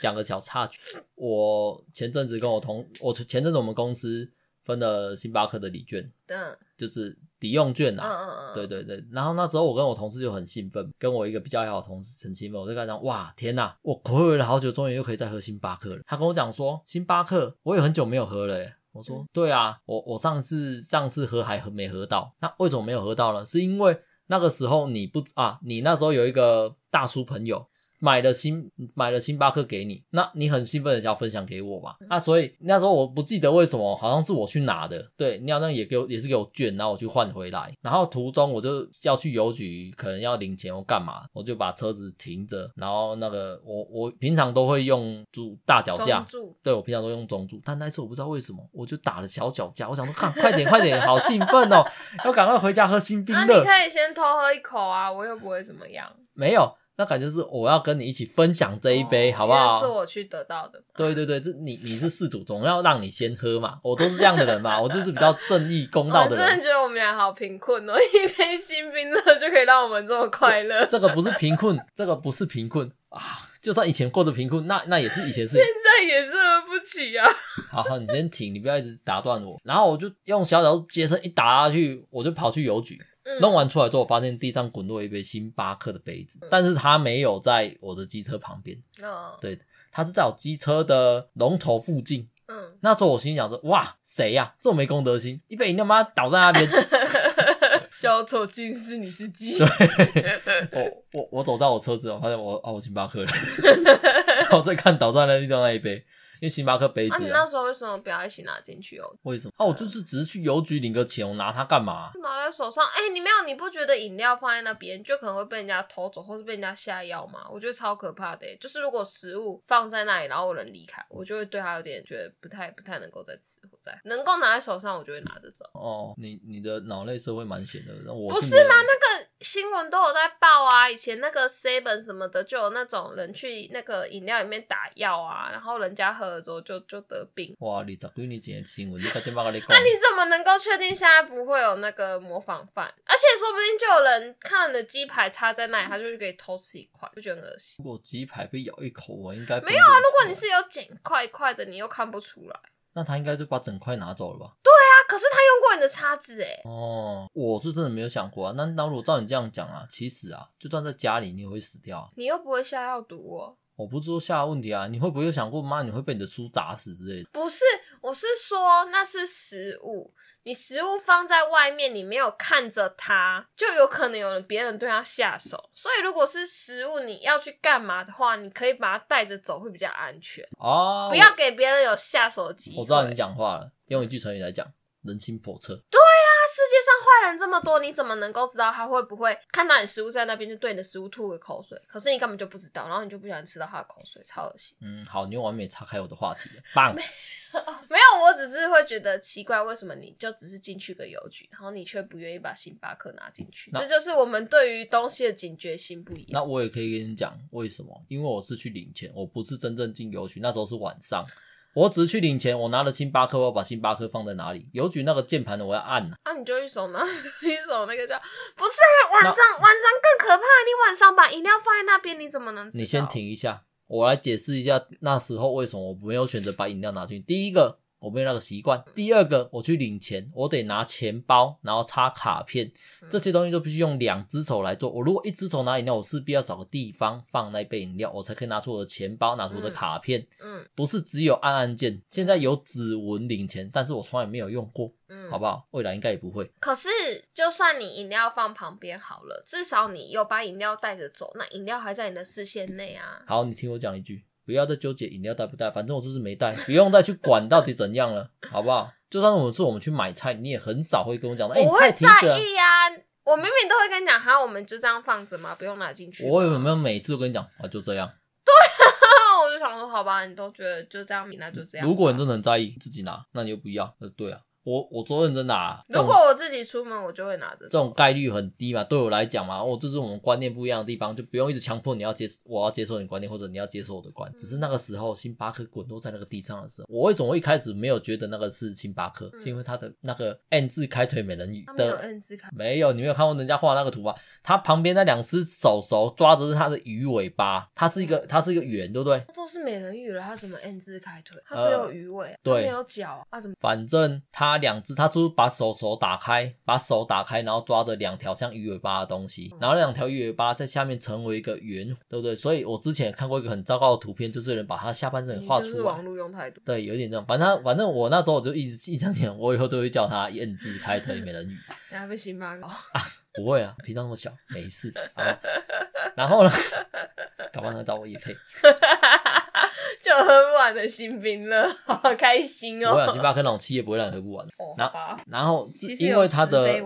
讲个小插曲，我前阵子跟我同，我前阵子我们公司。分了星巴克的礼券，嗯，就是抵用券啊，嗯嗯嗯，对对对。然后那时候我跟我同事就很兴奋，跟我一个比较好的同事很兴奋，我就跟他讲，哇，天呐，我暌违了好久，终于又可以再喝星巴克了。他跟我讲说，星巴克我也很久没有喝了耶。我说，对啊，我我上次上次喝还喝没喝到，那为什么没有喝到呢？是因为那个时候你不啊，你那时候有一个。大叔朋友买了星买了星巴克给你，那你很兴奋的想要分享给我嘛？那所以那时候我不记得为什么，好像是我去拿的。对，你好像也给我也是给我券，然后我去换回来。然后途中我就要去邮局，可能要领钱或干嘛，我就把车子停着。然后那个我我平常都会用主大脚架，对，我平常都用中柱，但那次我不知道为什么，我就打了小脚架。我想说，看快点快点，好兴奋哦，要赶快回家喝星冰乐。那你可以先偷喝一口啊，我又不会怎么样。没有。那感觉是我要跟你一起分享这一杯，哦、好不好？是我去得到的。对对对，这你你是事主，总要让你先喝嘛。我都是这样的人嘛，我就是比较正义公道的人。我真的觉得我们俩好贫困哦，一杯新冰乐就可以让我们这么快乐。这个不是贫困，这个不是贫困啊！就算以前过得贫困，那那也是以前是。现在也是喝不起啊。好好，你先停，你不要一直打断我。然后我就用小脚接身一打下去，我就跑去邮局。弄完出来之后，我发现地上滚落一杯星巴克的杯子，但是它没有在我的机车旁边。嗯，对，它是在我机车的龙头附近。嗯，那时候我心想说：哇，谁呀、啊？这么没公德心，一杯饮料妈倒在那边。小丑竟是你自己。对，我我我走到我车子，我发现我哦，我星巴克了。然后再看倒在那地上那一杯。因为星巴克杯子、啊，那、啊、你那时候为什么不要一起拿进去哦？为什么？哦、啊，我就是只是去邮局领个钱，我拿它干嘛？拿在手上，哎、欸，你没有，你不觉得饮料放在那边就可能会被人家偷走，或是被人家下药吗？我觉得超可怕的。就是如果食物放在那里，然后有人离开，我就会对他有点觉得不太不太能够再吃或再能够拿在手上，我就会拿着走。哦，你你的脑内社会蛮闲的，我不是吗？那个新闻都有在报啊，以前那个 seven 什么的就有那种人去那个饮料里面打药啊，然后人家喝了之后就就。得病哇！你咋对你今天新闻？你你讲。那 你怎么能够确定现在不会有那个模仿犯？而且说不定就有人看了的鸡排插在那里，他就可以偷吃一块，就觉得很恶心。如果鸡排被咬一口，我应该没有啊。如果你是有剪块块的，你又看不出来，那他应该就把整块拿走了吧？对啊，可是他用过你的叉子哎。哦，我是真的没有想过啊。那那如果照你这样讲啊，其实啊，就算在家里，你也会死掉啊。你又不会下药毒哦。我不是说下问题啊，你会不会有想过妈，你会被你的书砸死之类的？不是，我是说那是食物，你食物放在外面，你没有看着它，就有可能有人别人对它下手。所以如果是食物，你要去干嘛的话，你可以把它带着走，会比较安全哦。不要给别人有下手的机会。我知道你讲话了，用一句成语来讲，人心叵测。对啊。世界上坏人这么多，你怎么能够知道他会不会看到你食物在那边就对你的食物吐个口水？可是你根本就不知道，然后你就不小心吃到他的口水，超恶心。嗯，好，你又完美岔开我的话题了，棒。没，没有，我只是会觉得奇怪，为什么你就只是进去个邮局，然后你却不愿意把星巴克拿进去？这就是我们对于东西的警觉心不一样。那我也可以跟你讲为什么，因为我是去领钱，我不是真正进邮局，那时候是晚上。我只是去领钱，我拿了星巴克，我要把星巴克放在哪里？邮局那个键盘的我要按啊。啊，你就一手拿 一手那个叫不是啊，晚上晚上更可怕，你晚上把饮料放在那边，你怎么能知道？你先停一下，我来解释一下那时候为什么我没有选择把饮料拿进去。第一个，我没有那个习惯。第二个，我去领钱，我得拿钱包，然后插卡片，这些东西都必须用两只手来做。我如果一只手拿饮料，我势必要找个地方放那杯饮料，我才可以拿出我的钱包，拿出我的卡片。嗯，不是只有按按键，现在有指纹领钱，但是我从来没有用过。嗯，好不好？未来应该也不会。可是，就算你饮料放旁边好了，至少你有把饮料带着走，那饮料还在你的视线内啊。好，你听我讲一句，不要再纠结饮料带不带，反正我就是没带，不用再去管到底怎样了，好不好？就算我们是我们去买菜，你也很少会跟我讲的。哎、欸，我会在意呀、啊，我明明都会跟你讲，哈，我们就这样放着嘛，不用拿进去。我有没有每次都跟你讲啊？就这样。对啊，我就想说，好吧，你都觉得就这样，那就这样。如果你真的很在意，自己拿，那你就不要。呃，对啊。我我做认真的啊，如果我自己出门，我就会拿着。这种概率很低嘛，对我来讲嘛，哦，这是我们观念不一样的地方，就不用一直强迫你要接，我要接受你观念，或者你要接受我的观念。只是那个时候，星巴克滚落在那个地上的时候，我为什么会一开始没有觉得那个是星巴克？是因为它的那个 N 字开腿美人鱼的，没有 N 字开，没有，你没有看过人家画那个图吗？它旁边那两只手手抓着是它的鱼尾巴，它是一个它是一个圆，对不对？都是美人鱼了，它什么 N 字开腿？它只有鱼尾，对，没有脚啊？什么？反正它两只，他就是。把手手打开，把手打开，然后抓着两条像鱼尾巴的东西，然后两条鱼尾巴在下面成为一个圆，对不对？所以我之前看过一个很糟糕的图片，就是有人把他下半身画出来。网络用太多。对，有点这样。反正反正我那时候我就一直印象点，我以后都会叫他 N 字开腿美人鱼。你还被星巴不会啊，频道那么小，没事。好。然后呢，搞不好他找我业配。就喝不完的新冰了，好开心哦！我想星巴克那种企业不会让你喝不完。哦、然后，然后因为它的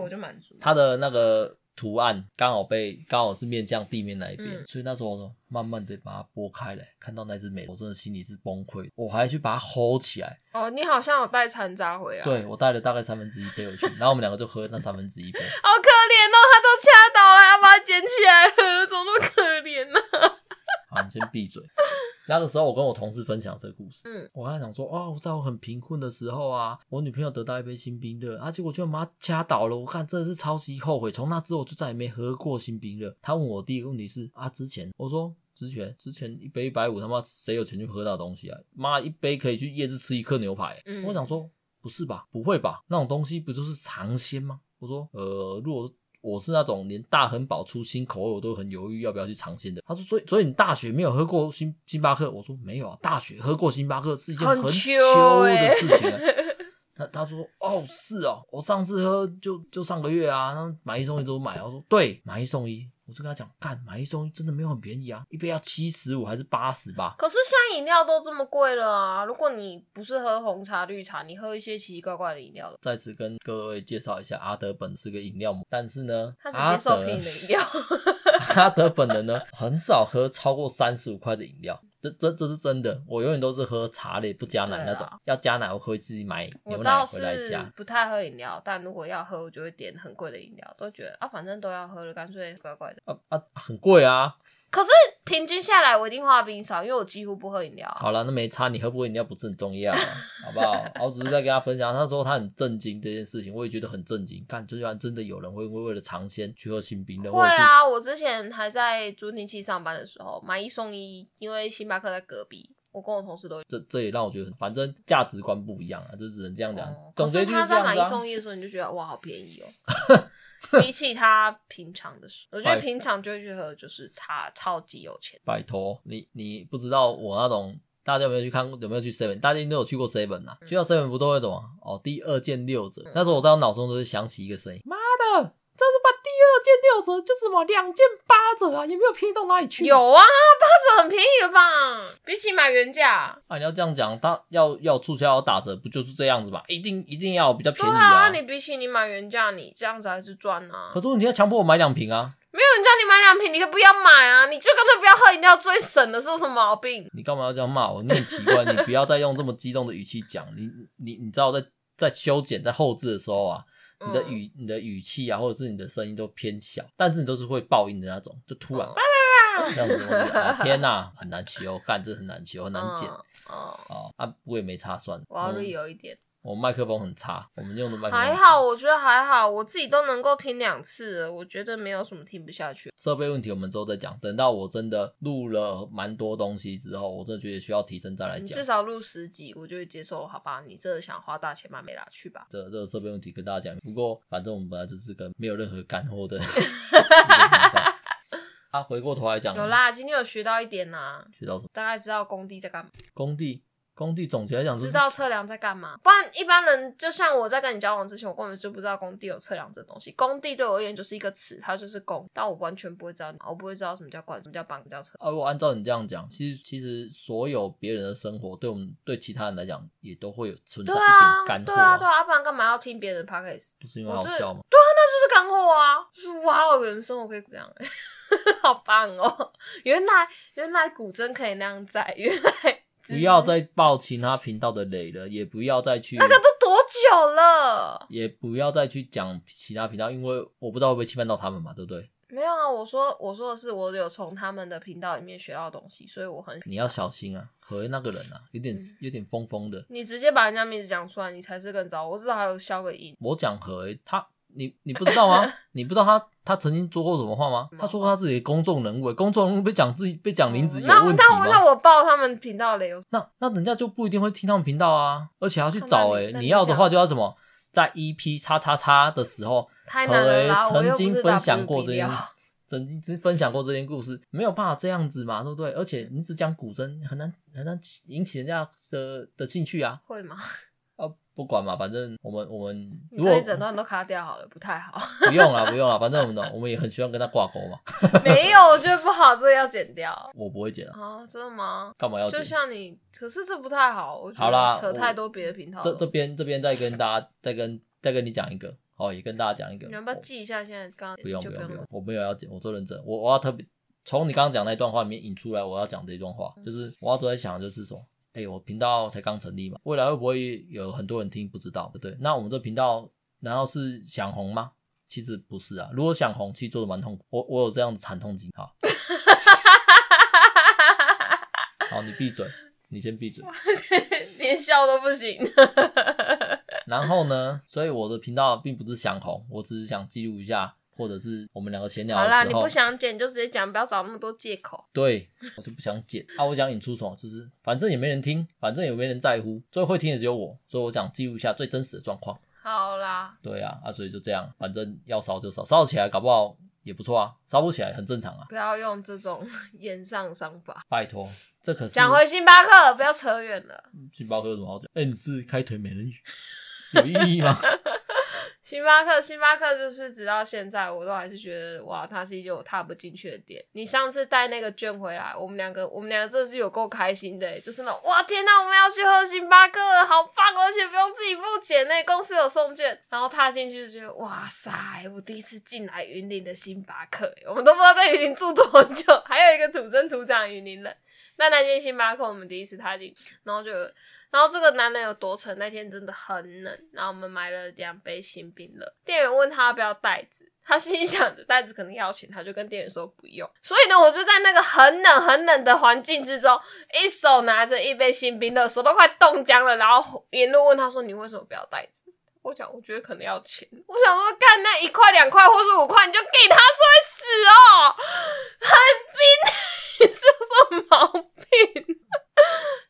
它的那个图案刚好被刚好是面向地面那一边，嗯、所以那时候呢，慢慢的把它拨开来，看到那只美，我真的心里是崩溃。我还去把它 hold 起来。哦，你好像有带残渣回来。对，我带了大概三分之一杯回去，然后我们两个就喝那三分之一杯。好可怜哦，他都掐倒了，要把它捡起来喝，怎么那么可怜呢、啊？好，你先闭嘴。那个时候，我跟我同事分享这个故事。嗯，我还想说，哦，我在我很贫困的时候啊，我女朋友得到一杯星冰乐，啊，结果就把她掐倒了。我看真的是超级后悔。从那之后，我就再也没喝过星冰乐。他问我第一个问题是啊，之前我说之前之前一杯一百五，他妈谁有钱去喝到东西啊？妈一杯可以去夜市吃一颗牛排。嗯，我想说不是吧？不会吧？那种东西不就是尝鲜吗？我说呃，如果。我是那种连大恒宝出新口味我都很犹豫要不要去尝鲜的。他说，所以所以你大学没有喝过星星巴克？我说没有啊，大学喝过星巴克是一件很秋的事情啊。他他说哦是哦，我上次喝就就上个月啊，那买一送一都买。我说对，买一送一。我就跟他讲，干买一送一真的没有很便宜啊，一杯要七十五还是八十吧？可是现在饮料都这么贵了啊！如果你不是喝红茶、绿茶，你喝一些奇奇怪怪的饮料。再次跟各位介绍一下，阿德本是个饮料，但是呢，他是接受便宜的饮料。阿德本人呢，很少喝超过三十五块的饮料。这这这是真的，我永远都是喝茶类不加奶那种，啊、要加奶我会自己买牛奶回来加。不太喝饮料，但如果要喝，我就会点很贵的饮料，都觉得啊，反正都要喝了，干脆乖乖的。啊啊，很贵啊！可是平均下来，我一定花比你少，因为我几乎不喝饮料。好了，那没差，你喝不喝饮料不是很重要，好不好？我只是在跟他分享，他说他很震惊这件事情，我也觉得很震惊。看，居然真的有人会会为了尝鲜去喝新冰的。会啊，我之前还在助听器上班的时候，买一送一，因为星巴克在隔壁，我跟我同事都这这也让我觉得，反正价值观不一样啊，就只能这样讲。哦、总之他在买一送一的时候，你就觉得哇，好便宜哦。比起他平常的时候，我觉得平常就会去喝，就是他超级有钱。拜托你，你不知道我那种，大家有没有去看？有没有去 seven？大家都有去过 seven 呐、啊？嗯、去到 seven 不都会懂啊？哦，第二件六折。嗯、那时候我在我脑中都是想起一个声音，妈的！这是把第二件六折，就是什么两件八折啊，也没有便宜到哪里去。有啊，八折很便宜了吧？比起买原价。啊，你要这样讲，他要要促销要打折，不就是这样子嘛？一定一定要比较便宜啊！啊你比起你买原价，你这样子还是赚啊。可是你现在强迫我买两瓶啊？没有人叫你买两瓶，你可以不要买啊！你就干脆不要喝饮料，最省的是有什么毛病？你干嘛要这样骂我？你很奇怪，你不要再用这么激动的语气讲。你你你知道在在修剪在后置的时候啊。你的语、你的语气啊，或者是你的声音都偏小，但是你都是会爆音的那种，就突然，这样子天哪、啊，很难修，干这很难修，很难剪。哦，哦啊，我也没差算，我要 real 有一点。我麦克风很差，我们用的麦克风还好，我觉得还好，我自己都能够听两次了，我觉得没有什么听不下去。设备问题我们之后再讲，等到我真的录了蛮多东西之后，我真的觉得需要提升再来讲。至少录十集，我就会接受，好吧？你这想花大钱买没啦，去吧。这这个设备问题跟大家讲，不过反正我们本来就是个没有任何干货的。啊，回过头来讲，有啦，今天有学到一点啦，学到什么？大概知道工地在干嘛。工地。工地总结来讲，知道测量在干嘛？不然一般人就像我在跟你交往之前，我根本就不知道工地有测量这东西。工地对我而言就是一个词，它就是工，但我完全不会知道，我不会知道什么叫管，什么叫绑，什么叫测。啊，我按照你这样讲，其实其实所有别人的生活，对我们对其他人来讲，也都会有存在一点干货。对啊，对啊，不然干嘛要听别人的 podcast？不是因为好笑吗？对啊，那就是干货啊！就是哇哦，人生活可以这样，好棒哦！原来原来古筝可以那样在，原来。不要再爆其他频道的雷了，也不要再去那个都多久了，也不要再去讲其他频道，因为我不知道会不会侵犯到他们嘛，对不对？没有啊，我说我说的是我有从他们的频道里面学到东西，所以我很你要小心啊，和那个人啊，有点、嗯、有点疯疯的，你直接把人家名字讲出来，你才是更糟。我至少还有消个音。我讲和他。你你不知道吗？你不知道他他曾经说过什么话吗？他说过他自己的公众人物，公众人物被讲自己被讲名字有问题吗？那那我报他们频道嘞？那那人家就不一定会听他们频道啊，而且还要去找哎、欸，你，你要的话就要什么，在 EP 叉叉叉的时候，太难了，曾经分享过这件，曾经分享过这件故事，没有办法这样子嘛，对不对？而且你只讲古筝，很难很难引起人家的的兴趣啊，会吗？啊，不管嘛，反正我们我们如果这一整段都卡掉好了，不太好。不用了，不用了，反正我们的我们也很希望跟他挂钩嘛。没有，我觉得不好，这个要剪掉。我不会剪啊。啊，真的吗？干嘛要剪？就像你，可是这不太好，我觉得扯太多别的频道。这这边这边再跟大家再跟再跟你讲一个，哦，也跟大家讲一个。你要不要记一下？现在刚刚不用不用不用，我没有要剪，我做认真。我我要特别从你刚刚讲那段话里面引出来，我要讲这一段话，就是我要都在想的就是说。哎、欸，我频道才刚成立嘛，未来会不会有很多人听？不知道，对不对？那我们这频道难道是想红吗？其实不是啊。如果想红，其实做的蛮痛苦。我我有这样子惨痛经历。好，你闭嘴，你先闭嘴，连笑都不行。然后呢？所以我的频道并不是想红，我只是想记录一下。或者是我们两个闲聊的时候，好啦，你不想剪就直接讲，不要找那么多借口。对，我就不想剪啊！我想引出什么，就是反正也没人听，反正也没人在乎，最后会听的只有我，所以我想记录一下最真实的状况。好啦，对啊，啊，所以就这样，反正要烧就烧，烧起来搞不好也不错啊，烧不起来很正常啊。不要用这种 演上伤法，拜托，这可是讲回星巴克，不要扯远了。星巴克有什么好讲？哎，你自开腿美人鱼，有意义吗？星巴克，星巴克就是直到现在，我都还是觉得哇，它是一间我踏不进去的店。你上次带那个券回来，我们两个，我们两个真的是有够开心的，就是那种哇天哪，我们要去喝星巴克，好棒，而且不用自己付钱呢，公司有送券。然后踏进去就觉得哇塞，我第一次进来云林的星巴克，我们都不知道在云林住多久，还有一个土生土长云林人。那那间星巴克，我们第一次踏进，然后就。然后这个男人有多沉，那天真的很冷。然后我们买了两杯新冰乐。店员问他要不要袋子，他心想着袋子可能要钱，他就跟店员说不用。所以呢，我就在那个很冷很冷的环境之中，一手拿着一杯新冰乐，手都快冻僵了。然后沿路问他说：“你为什么不要袋子？”我讲：“我觉得可能要钱。”我想说：“干那一块两块或是五块，你就给他，是会死哦，很冰，你是什么毛病？”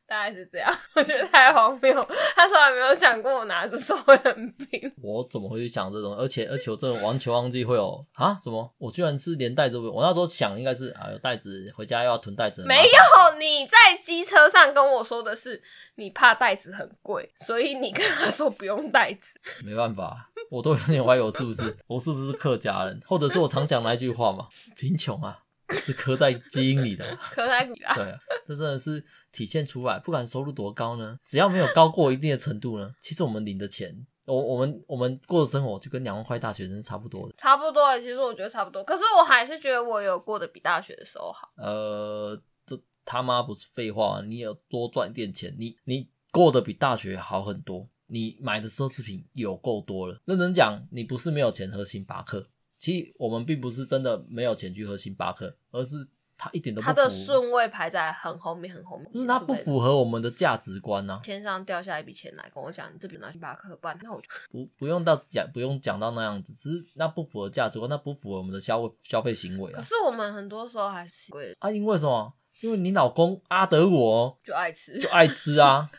大概是这样，我觉得太荒谬。他从来没有想过我拿着手会很冰。我怎么会去想这种？而且而且我真的完全忘记会有啊？什么？我居然是连袋子。我那时候想应该是啊，有袋子回家又要囤袋子。没有，你在机车上跟我说的是你怕袋子很贵，所以你跟他说不用袋子。没办法，我都有点怀疑我是不是我是不是客家人，或者是我常讲那一句话嘛，贫穷啊。是刻在基因里的，刻在你啊！对啊，这真的是体现出来，不管收入多高呢，只要没有高过一定的程度呢，其实我们领的钱，我我们我们过的生活就跟两万块大学生是差不多的，差不多。其实我觉得差不多，可是我还是觉得我有过得比大学的时候好。呃，这他妈不是废话，你有多赚点钱，你你过得比大学好很多，你买的奢侈品有够多了。认真讲，你不是没有钱喝星巴克。其实我们并不是真的没有钱去喝星巴克，而是它一点都不它的顺位排在很后面，很后面，就是它不符合我们的价值观啊。天上掉下一笔钱来跟我讲，你这笔拿去把它课办，那我就不不用到讲，不用讲到那样子，只是那不符合价值观，那不符合我们的消费消费行为啊。可是我们很多时候还是贵啊，因为什么？因为你老公阿德我就爱吃，就爱吃啊。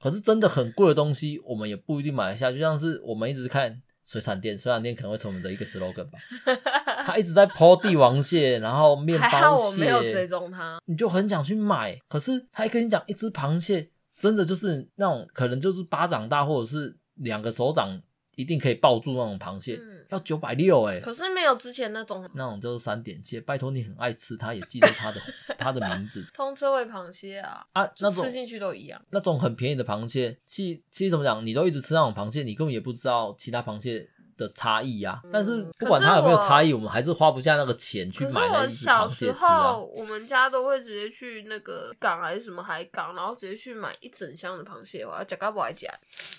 可是真的很贵的东西，我们也不一定买得下。就像是我们一直看。水产店，水产店可能会成为我们的一个 slogan 吧。他一直在 po 帝王蟹，然后面包蟹，还好我没有追踪他，你就很想去买。可是他一跟你讲，一只螃蟹真的就是那种可能就是巴掌大，或者是两个手掌。一定可以抱住那种螃蟹，嗯、要九百六哎，可是没有之前那种那种就是三点蟹。拜托你很爱吃，它也记住它的 它的名字。通车位螃蟹啊啊，那种吃进去都一样。那种很便宜的螃蟹，其其实怎么讲，你都一直吃那种螃蟹，你根本也不知道其他螃蟹。的差异呀、啊，但是不管它有没有差异，我，我们还是花不下那个钱去买那一只螃蟹吃啊。小时候，我们家都会直接去那个港还是什么海港，然后直接去买一整箱的螃蟹，我要夹嘎不爱夹。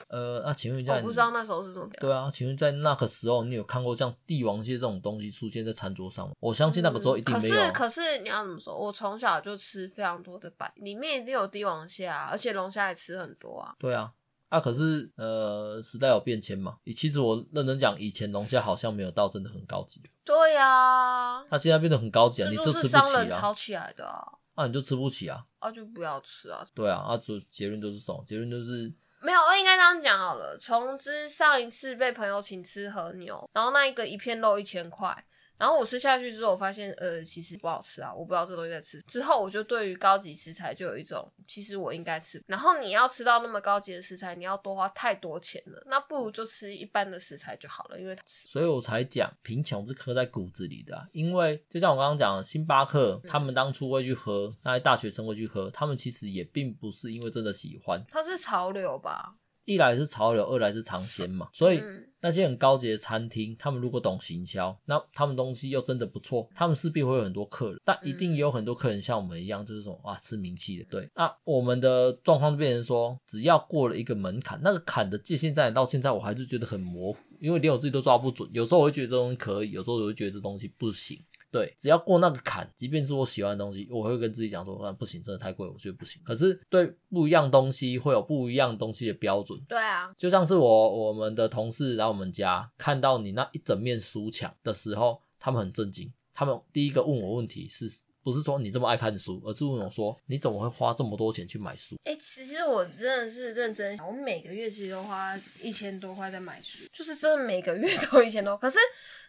呃，那请问一下，我不知道那时候是什么。对啊，请问在那个时候，你有看过像帝王蟹这种东西出现在餐桌上吗？我相信那个时候一定没有。嗯、可是，可是你要怎么说？我从小就吃非常多的白，里面一定有帝王蟹啊，而且龙虾也吃很多啊。对啊。啊，可是呃，时代有变迁嘛？其实我认真讲，以前龙虾好像没有到真的很高级。对呀、啊，它现在变得很高级啊，你就吃不起啊。炒起来的啊，啊，你就吃不起啊，啊，就不要吃啊。对啊，啊，就结论就是什么？结论就是没有，我应该这样讲好了。从之上一次被朋友请吃和牛，然后那一个一片肉一千块。然后我吃下去之后，我发现呃，其实不好吃啊，我不知道这东西在吃。之后我就对于高级食材就有一种，其实我应该吃。然后你要吃到那么高级的食材，你要多花太多钱了，那不如就吃一般的食材就好了，因为所以我才讲贫穷是刻在骨子里的啊。因为就像我刚刚讲的，星巴克他们当初会去喝，那些大学生会去喝，他们其实也并不是因为真的喜欢，它是潮流吧。一来是潮流，二来是尝鲜嘛，所以那些很高级的餐厅，他们如果懂行销，那他们东西又真的不错，他们势必会有很多客人，但一定也有很多客人像我们一样，就是说哇吃名气的。对，那我们的状况就变成说，只要过了一个门槛，那个坎的界限在到现在我还是觉得很模糊，因为连我自己都抓不准，有时候我会觉得这东西可以，有时候我会觉得这东西不行。对，只要过那个坎，即便是我喜欢的东西，我会跟自己讲说，那不行，真的太贵，我觉得不行。可是对不一样东西会有不一样东西的标准。对啊，就像是我我们的同事来我们家看到你那一整面书墙的时候，他们很震惊。他们第一个问我问题是不是说你这么爱看书，而是问我说你怎么会花这么多钱去买书？哎、欸，其实我真的是认真，我每个月其实都花一千多块在买书，就是真的每个月都一千多。可是。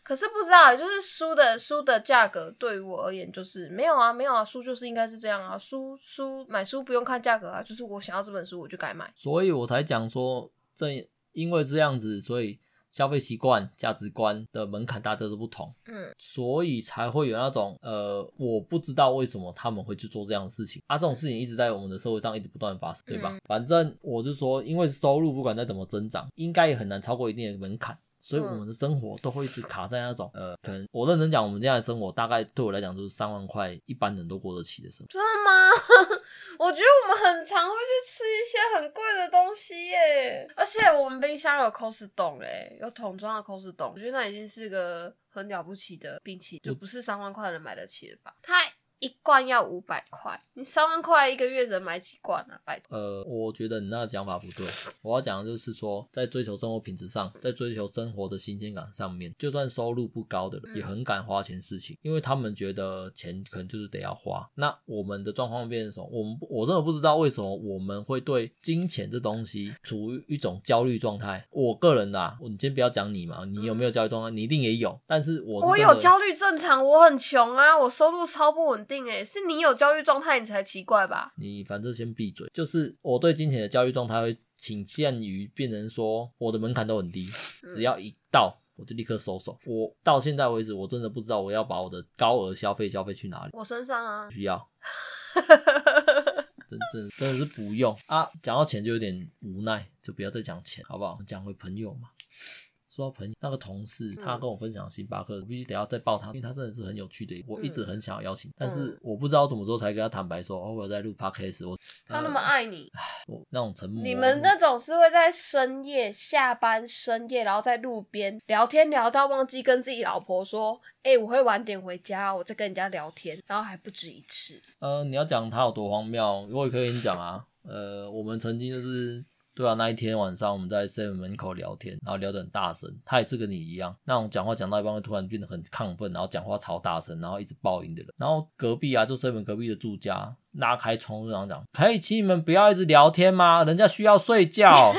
可是不知道，就是书的书的价格对于我而言就是没有啊，没有啊，书就是应该是这样啊，书书买书不用看价格啊，就是我想要这本书我就该买，所以我才讲说，正因为这样子，所以消费习惯、价值观的门槛大家都不同，嗯，所以才会有那种呃，我不知道为什么他们会去做这样的事情啊，这种事情一直在我们的社会上一直不断发生，对吧？嗯，反正我是说，因为收入不管再怎么增长，应该也很难超过一定的门槛。所以我们的生活都会一直卡在那种，呃，可能我认真讲，我们这样的生活大概对我来讲就是三万块，一般人都过得起的生活。真的吗？我觉得我们很常会去吃一些很贵的东西耶，而且我们冰箱有 cos 冻，哎，有桶装的 cos 冻，我觉得那已经是个很了不起的冰淇淋，就不是三万块的人买得起的吧？太。一罐要五百块，你三万块一个月只能买几罐啊？拜托。呃，我觉得你那个讲法不对。我要讲的就是说，在追求生活品质上，在追求生活的新鲜感上面，就算收入不高的人，也很敢花钱事情，因为他们觉得钱可能就是得要花。那我们的状况变成什么？我们我真的不知道为什么我们会对金钱这东西处于一种焦虑状态。我个人啊，你先不要讲你嘛，你有没有焦虑状态？你一定也有。但是我是我有焦虑正常，我很穷啊，我收入超不稳定。定哎，是你有焦虑状态，你才奇怪吧？你反正先闭嘴。就是我对金钱的焦虑状态会倾向于变成说，我的门槛都很低，只要一到我就立刻收手。我到现在为止，我真的不知道我要把我的高额消费消费去哪里。我身上啊，需要，真真真的是不用啊。讲到钱就有点无奈，就不要再讲钱，好不好？讲回朋友嘛。说到朋友那个同事，他跟我分享星巴克，我必须得要再报他，因为他真的是很有趣的。我一直很想要邀请，但是我不知道怎么时候才跟他坦白说，哦，我在录 podcast，我 他那么爱你，我那种沉默。你们那种是会在深夜下班深夜，然后在路边聊天聊到忘记跟自己老婆说，哎、欸，我会晚点回家，我在跟人家聊天，然后还不止一次。呃，你要讲他有多荒谬，我也可以跟你讲啊。呃，我们曾经就是。对啊，那一天晚上我们在 C 本门口聊天，然后聊得很大声。他也是跟你一样，那种讲话讲到一半会突然变得很亢奋，然后讲话超大声，然后一直爆音的人。然后隔壁啊，就 seven 隔壁的住家拉开窗户，然后讲：“可以请你们不要一直聊天吗？人家需要睡觉。”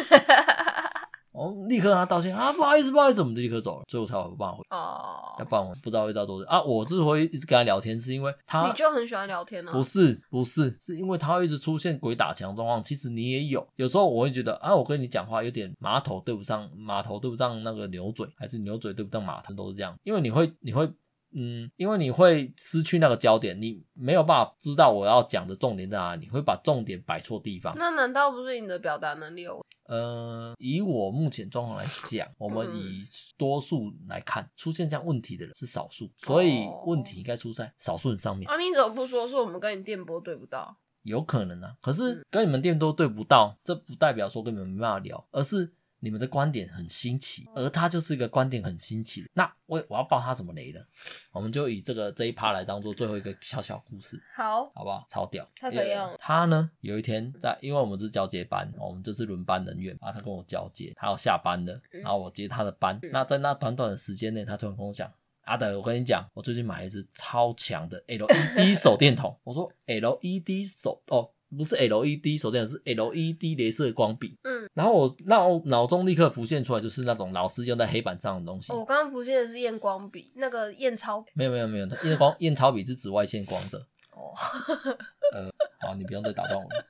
哦，立刻跟他道歉啊，不好意思，不好意思，我们就立刻走了，最后才有办法回。哦，要不然我不知道会到多久啊。我之所以一直跟他聊天，是因为他你就很喜欢聊天呢？不是，不是，是因为他会一直出现鬼打墙状况。其实你也有，有时候我会觉得啊，我跟你讲话有点马头对不上，马头对不上那个牛嘴，还是牛嘴对不上马头，都是这样。因为你会，你会。嗯，因为你会失去那个焦点，你没有办法知道我要讲的重点在哪里，你会把重点摆错地方。那难道不是你的表达能力有？呃，以我目前状况来讲，我们以多数来看，出现这样问题的人是少数，所以问题应该出在少数人上面。啊，你怎么不说是我们跟你电波对不到？有可能啊，可是跟你们电波对不到，这不代表说跟你们没办法聊，而是。你们的观点很新奇，而他就是一个观点很新奇。那我我要爆他什么雷呢？我们就以这个这一趴来当做最后一个小小故事，好，好不好？超屌。他怎样？他呢？有一天在，因为我们是交接班，我们这是轮班人员，然后他跟我交接，他要下班了，然后我接他的班。嗯、那在那短短的时间内，他突然跟我讲：“阿德，我跟你讲，我最近买了一支超强的 LED 手电筒。”我说：“LED 手哦。”不是 LED 手电，是 LED 镭射光笔。嗯，然后我那我脑中立刻浮现出来，就是那种老师用在黑板上的东西。哦、我刚刚浮现的是验光笔，那个验钞。没有没有没有，验光验钞笔是紫外线光的。哦，呃，好，你不用再打断我了。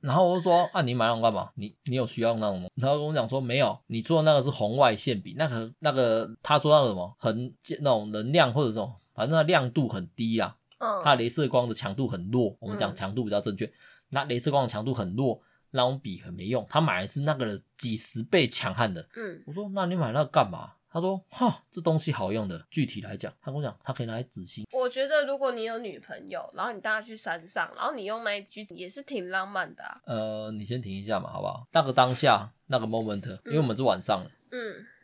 然后我就说啊，你买那种干嘛？你你有需要那种吗？然后跟我讲说没有，你做的那个是红外线笔，那个那个他做那个什么很那种能量或者什么，反正它亮度很低啊。它镭射光的强度很弱，我们讲强度比较正确。那镭射光的强度很弱，那种笔很没用。他买的是那个几十倍强悍的。嗯，我说那你买那个干嘛？他说哈，这东西好用的。具体来讲，他跟我讲，他可以拿来执行。我觉得如果你有女朋友，然后你带她去山上，然后你用那一句也是挺浪漫的啊。呃，你先停一下嘛，好不好？那个当下那个 moment，因为我们是晚上了。嗯，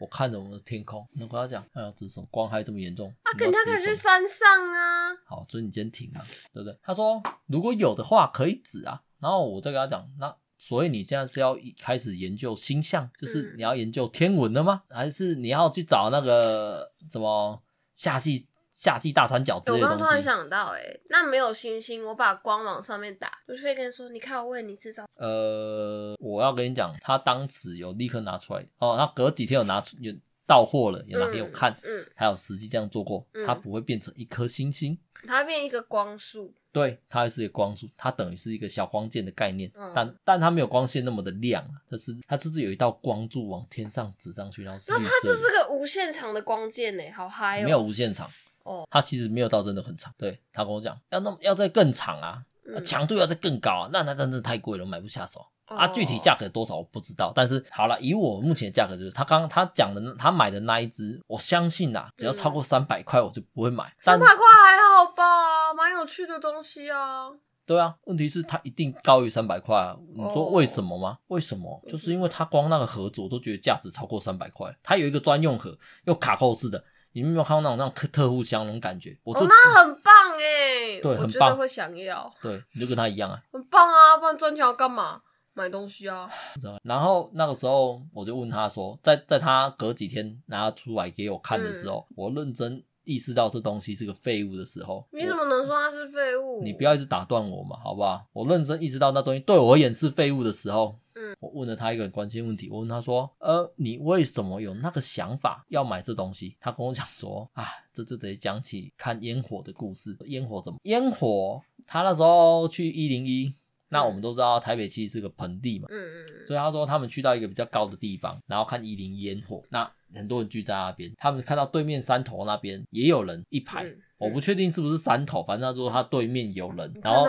我看着我们的天空，那跟他讲，哎呀，这什么光害这么严重？啊，肯定可以去山上啊。好，所以你先停啊，对不对？他说如果有的话可以指啊，然后我再跟他讲，那所以你现在是要开始研究星象，就是你要研究天文的吗？还是你要去找那个什么夏季？夏季大三角之类的东西。我刚刚突然想到，哎，那没有星星，我把光往上面打，我就可以跟你说，你看我为你制造。呃，我要跟你讲，他当时有立刻拿出来，哦，他隔几天有拿出有到货了，有拿给我看，嗯，还有实际这样做过，它不会变成一颗星星，它变一个光束。对，它还是一个光束，它等于是一个小光剑的概念，但但它没有光线那么的亮，它是它就是有一道光柱往天上指上去，然后那它就是个无限长的光剑呢，好嗨哦！没有无限长。哦，它其实没有到真的很长，对，他跟我讲要那么要再更长啊，强、嗯、度要再更高啊，那那真的太贵了，买不下手、哦、啊。具体价格多少我不知道，但是好了，以我目前的价格就是他刚刚他讲的他买的那一只，我相信啊，只要超过三百块我就不会买。三百块还好吧，蛮有趣的东西啊。对啊，问题是它一定高于三百块啊。你说为什么吗？哦、为什么？就是因为它光那个盒子我都觉得价值超过三百块，它有一个专用盒，又卡扣式的。你们有没有看到那种那种特特护箱那种感觉？我哦，那很棒哎，对，很棒，会想要。对，你就跟他一样啊，很棒啊，不然赚钱要干嘛？买东西啊。然后那个时候我就问他说，在在他隔几天拿出来给我看的时候，嗯、我认真意识到这东西是个废物的时候，你怎么能说它是废物？你不要一直打断我嘛，好不好？我认真意识到那东西对我而言是废物的时候。我问了他一个很关心问题，我问他说：“呃，你为什么有那个想法要买这东西？”他跟我讲说：“啊，这就得讲起看烟火的故事。烟火怎么？烟火他那时候去一零一，那我们都知道台北其实是个盆地嘛，嗯嗯，所以他说他们去到一个比较高的地方，然后看一零一烟火，那很多人聚在那边，他们看到对面山头那边也有人一排，嗯、我不确定是不是山头，反正他说他对面有人，然后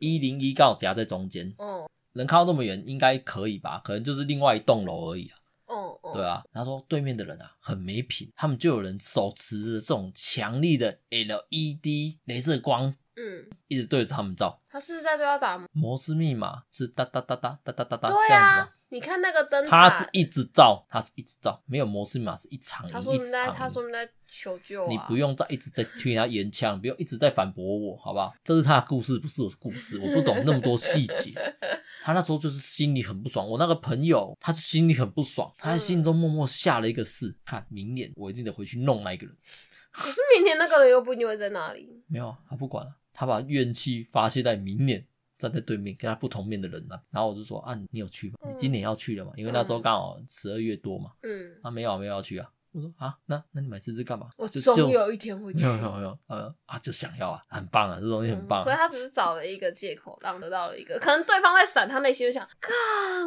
一零一刚好夹在中间，哦。”能看到那么远，应该可以吧？可能就是另外一栋楼而已啊。哦哦，对啊。他说对面的人啊，很没品，他们就有人手持着这种强力的 LED 镭射光嗯，一直对着他们照。他是在对他打摩斯密码是哒哒哒哒哒哒哒哒这样子吗？你看那个灯他塔是一直照，它是一直照，没有摩斯密码是一场他说你在。他说你在求救啊！你不用再一直在替他言枪，不用一直在反驳我，好不好？这是他的故事，不是我的故事，我不懂那么多细节。他那时候就是心里很不爽。我那个朋友，他就心里很不爽，他在心中默默下了一个誓：看明年我一定得回去弄那一个人。可是明年那个人又不一定会在哪里。没有啊，他不管了，他把怨气发泄在明年。站在对面跟他不同面的人呢、啊，然后我就说啊，你有去吗？你今年要去了吗？因为那时候刚好十二月多嘛。嗯。啊，没有没有要去啊。我说啊，那那你买这只干嘛？我总有一天会去。没有没有没有，呃啊，就想要啊，很棒啊，这东西很棒、啊嗯。所以他只是找了一个借口，让得到了一个。可能对方在闪，他内心就想，看，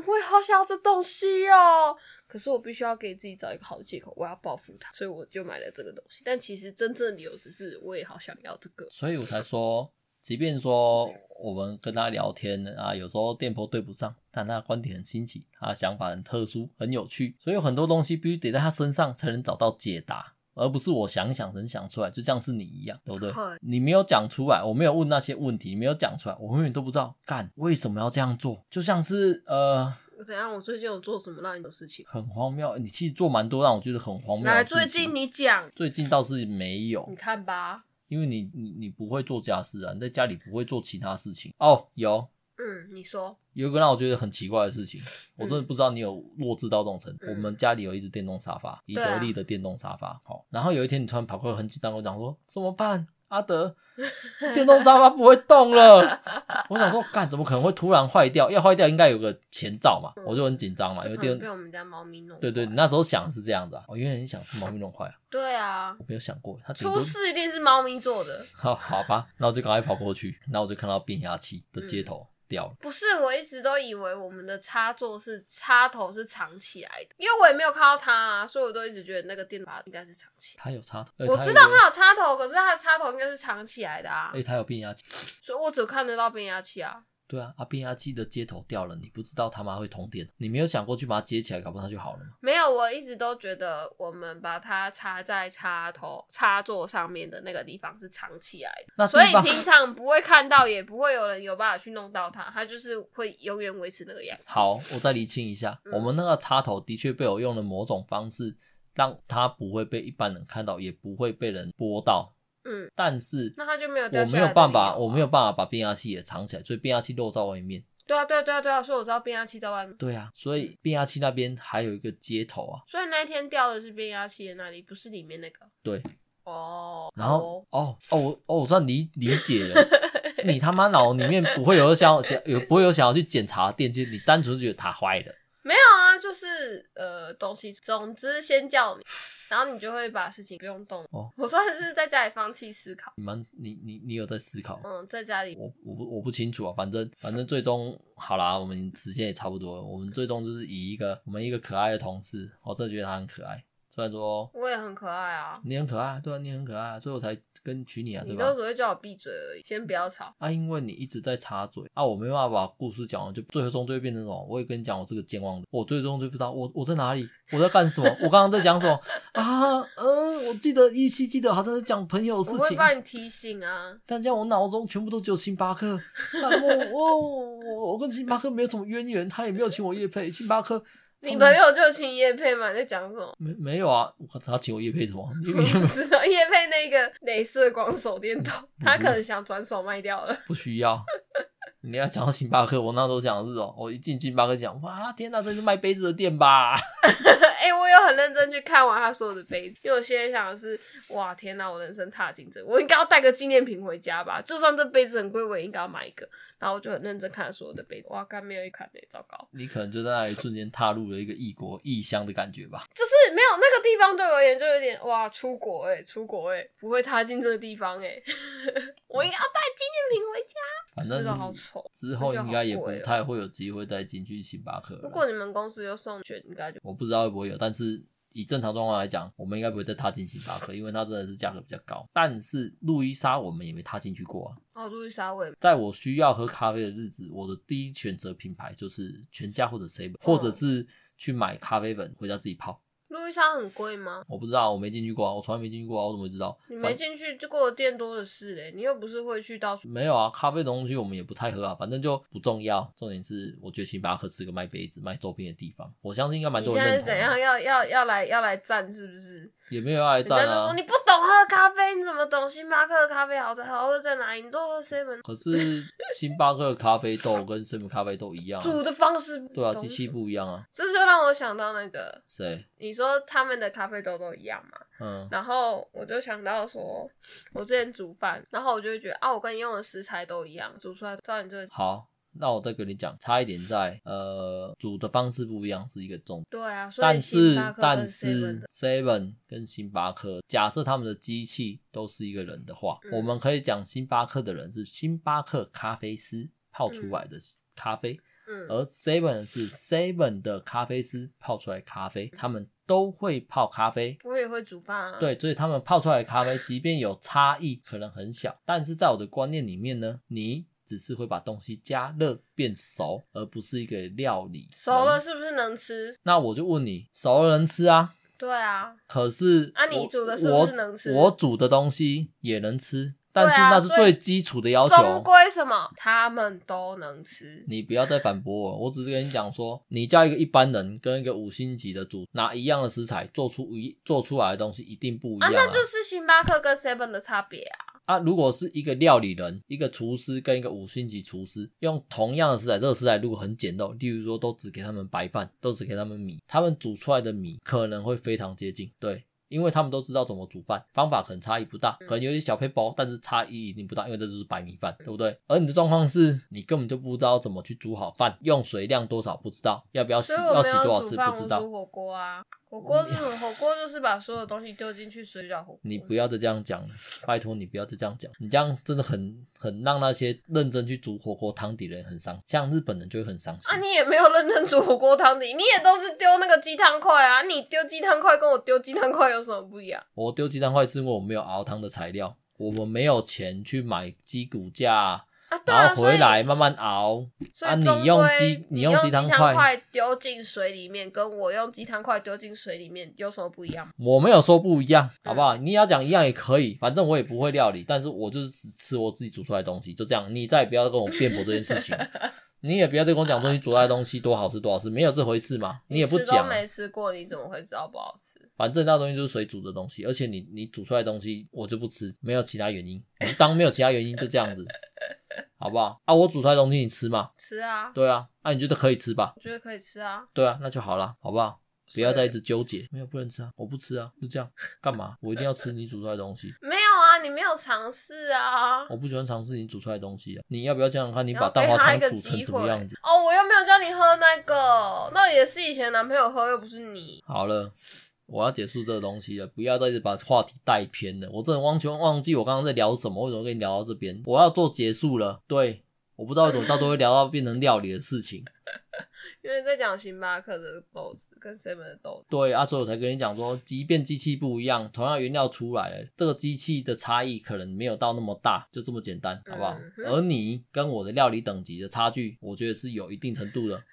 我也好想要这东西哦。可是我必须要给自己找一个好的借口，我要报复他，所以我就买了这个东西。但其实真正的理由只是，我也好想要这个。所以我才说。即便说我们跟他聊天啊，有时候电波对不上，但他的观点很新奇，他的想法很特殊，很有趣，所以有很多东西必须得在他身上才能找到解答，而不是我想想能想出来，就像是你一样，对不对？你没有讲出来，我没有问那些问题，你没有讲出来，我永远都不知道干为什么要这样做，就像是呃，怎样？我最近有做什么让你的事情？很荒谬，你其实做蛮多让我觉得很荒谬。来，最近你讲，最近倒是没有，你看吧。因为你你你不会做家事啊，你在家里不会做其他事情哦。有，嗯，你说有一个让我觉得很奇怪的事情，我真的不知道你有弱智到这种程度。我们家里有一只电动沙发，宜得利的电动沙发。好，然后有一天你突然跑过来很紧张跟我讲说怎么办？阿德，电动沙发不会动了。我想说，干怎么可能会突然坏掉？要坏掉应该有个前兆嘛，我就很紧张嘛。因为电被我们家猫咪弄。对对，你那时候想是这样子啊。我原来你想是猫咪弄坏啊。对啊，我没有想过，它出事一定是猫咪做的。好，好吧，那我就赶快跑过去，然后我就看到变压器的接头。掉了。不是，我一直都以为我们的插座是插头是藏起来的，因为我也没有看到它啊，所以我都一直觉得那个电拔应该是藏起来。它有插头，我知道它有插头，可是它的插头应该是藏起来的啊。哎，它有变压器，所以我只看得到变压器啊。对啊，啊变压器的接头掉了，你不知道他妈会通电，你没有想过去把它接起来，搞不好它就好了吗？没有，我一直都觉得我们把它插在插头插座上面的那个地方是藏起来的，那所以平常不会看到，也不会有人有办法去弄到它，它就是会永远维持那个样子。好，我再厘清一下，嗯、我们那个插头的确被我用了某种方式，让它不会被一般人看到，也不会被人拨到。嗯，但是那他就没有掉，我没有办法，我没有办法把变压器也藏起来，所以变压器露在外面。对啊，对啊，对啊，对啊，所以我知道变压器在外面。对啊，所以变压器那边还有一个接头啊。所以那天掉的是变压器的那里，不是里面那个。对。哦。然后，哦哦，我哦，我知道理理解了。你他妈脑里面不会有想想有不会有想要去检查电机，你单纯觉得它坏了。没有啊，就是呃东西，总之先叫你。然后你就会把事情不用动。哦，我算是在家里放弃思考。你们，你你你有在思考？嗯，在家里。我我不我不清楚啊，反正反正最终好啦，我们时间也差不多了。我们最终就是以一个我们一个可爱的同事，我真的觉得他很可爱。虽然说我也很可爱啊，你很可爱，对啊，你很可爱，所以我才跟娶你啊，对吧？你都只会叫我闭嘴而已，先不要吵啊，因为你一直在插嘴啊，我没办法把故事讲完，就最后终就会变成什么？我也跟你讲，我是个健忘的，我最终就不知道我我在哪里，我在干什么，我刚刚在讲什么啊？嗯、呃，我记得依稀记得好像是讲朋友的事情，我会帮你提醒啊，但这样我脑中全部都只有星巴克，我我我我跟星巴克没有什么渊源，他也没有请我夜配星巴克。你朋友就请叶配嘛？你在讲什么？没没有啊？他请我叶配什么？我不知道叶配那个镭射光手电筒，他可能想转手卖掉了。不需要。你要讲到星巴克，我那时候讲的是哦，我一进星巴克讲，哇天哪，这是卖杯子的店吧？哎、欸，我有很认真去看完他所有的杯子，因为我现在想的是，哇天哪，我人生踏进这，我应该要带个纪念品回家吧？就算这杯子很贵，我也应该要买一个。然后我就很认真看了所有的杯子，哇，刚没有一款呢，糟糕！你可能就在那一瞬间踏入了一个异国异乡的感觉吧？就是没有那个地方对我而言就有点哇，出国哎、欸，出国哎、欸，不会踏进这个地方哎、欸，我应该要带纪念品回家。反正好丑，之后应该也不太会有机会再进去星巴克。如果你们公司有送券，应该就我不知道会不会有，但是以正常状况来讲，我们应该不会再踏进星巴克，因为它真的是价格比较高。但是路易莎我们也没踏进去过啊。哦，路易莎味。在我需要喝咖啡的日子，我的第一选择品牌就是全家或者 seven，或者是去买咖啡粉回家自己泡。路易莎很贵吗？我不知道，我没进去过，我从来没进去过，我怎么会知道？你没进去就过的店多的是嘞，你又不是会去到处。没有啊，咖啡的东西我们也不太喝啊，反正就不重要。重点是，我觉得星巴克是个卖杯子、卖周边的地方，我相信应该蛮多人认同。你现在是怎样？要要要来要来站是不是？也没有要来战啊！你不懂喝咖啡，你怎么懂星巴克的咖啡好在好喝在哪里？你都喝 seven。可是星巴克的咖啡豆跟 seven 咖啡豆一样、啊，煮的方式对啊，机器不一样啊。这就让我想到那个谁？你说他们的咖啡豆都一样嘛？嗯。然后我就想到说，我之前煮饭，然后我就会觉得啊，我跟你用的食材都一样，煮出来照你这个好。那我再跟你讲，差一点在呃煮的方式不一样是一个重点。对啊，但是但是 Seven 跟星巴克，假设他们的机器都是一个人的话，嗯、我们可以讲星巴克的人是星巴克咖啡师泡出来的咖啡，嗯，而 Seven 是 Seven 的咖啡师泡出来咖啡，他们都会泡咖啡，我也会煮饭啊。对，所以他们泡出来的咖啡，即便有差异，可能很小，但是在我的观念里面呢，你。只是会把东西加热变熟，而不是一个料理。熟了是不是能吃？那我就问你，熟了能吃啊？对啊。可是，啊，你煮的是不是能吃？我，我煮的东西也能吃，但是那是最基础的要求。终归什么？他们都能吃。你不要再反驳我，我只是跟你讲说，你叫一个一般人跟一个五星级的煮拿一样的食材做出一做出来的东西一定不一样啊。啊，那就是星巴克跟 Seven 的差别啊。啊，如果是一个料理人，一个厨师跟一个五星级厨师用同样的食材，这个食材如果很简陋，例如说都只给他们白饭，都只给他们米，他们煮出来的米可能会非常接近，对。因为他们都知道怎么煮饭，方法可能差异不大，可能有些小配包，但是差异一定不大，因为这就是白米饭，对不对？而你的状况是你根本就不知道怎么去煮好饭，用水量多少不知道，要不要洗，要洗多少次不知道。煮火锅啊，火锅这种火锅就是把所有东西丢进去水饺火锅。你不要再这样讲了，拜托你不要再这样讲，你这样真的很很让那些认真去煮火锅汤底的人很伤心，像日本人就会很伤心。啊，你也没有认真煮火锅汤底，你也都是丢那个鸡汤块啊，你丢鸡汤块跟我丢鸡汤块有什么不一样？我丢鸡汤块是因为我没有熬汤的材料，我们没有钱去买鸡骨架，啊啊、然后回来慢慢熬。啊，你用鸡，你用鸡汤块丢进水里面，跟我用鸡汤块丢进水里面有什么不一样？我没有说不一样，好不好？嗯、你要讲一样也可以，反正我也不会料理，但是我就是只吃我自己煮出来的东西，就这样。你再也不要跟我辩驳这件事情。你也不要再跟我讲说你煮出来的东西多好吃多好吃，没有这回事嘛？你也不讲，没吃过，你怎么会知道不好吃？反正那东西就是水煮的东西，而且你你煮出来的东西我就不吃，没有其他原因，你就当没有其他原因就这样子，好不好？啊，我煮出来的东西你吃吗？吃啊。对啊，那、啊、你觉得可以吃吧？我觉得可以吃啊。对啊，那就好了，好不好？不要再一直纠结，没有不能吃啊，我不吃啊，就这样，干嘛？我一定要吃你煮出来的东西？没你没有尝试啊。我不喜欢尝试你煮出来的东西啊。你要不要这样看？你把蛋花汤煮成怎么样子？哦，我又没有叫你喝那个，那也是以前男朋友喝，又不是你。好了，我要结束这个东西了，不要再一直把话题带偏了。我真的完全忘记我刚刚在聊什么，为什么跟你聊到这边？我要做结束了，对，我不知道为什么到最后会聊到变成料理的事情。因为在讲星巴克的豆子跟 seven 的豆子，对啊，所以我才跟你讲说，即便机器不一样，同样原料出来了，这个机器的差异可能没有到那么大，就这么简单，好不好？嗯、而你跟我的料理等级的差距，我觉得是有一定程度的，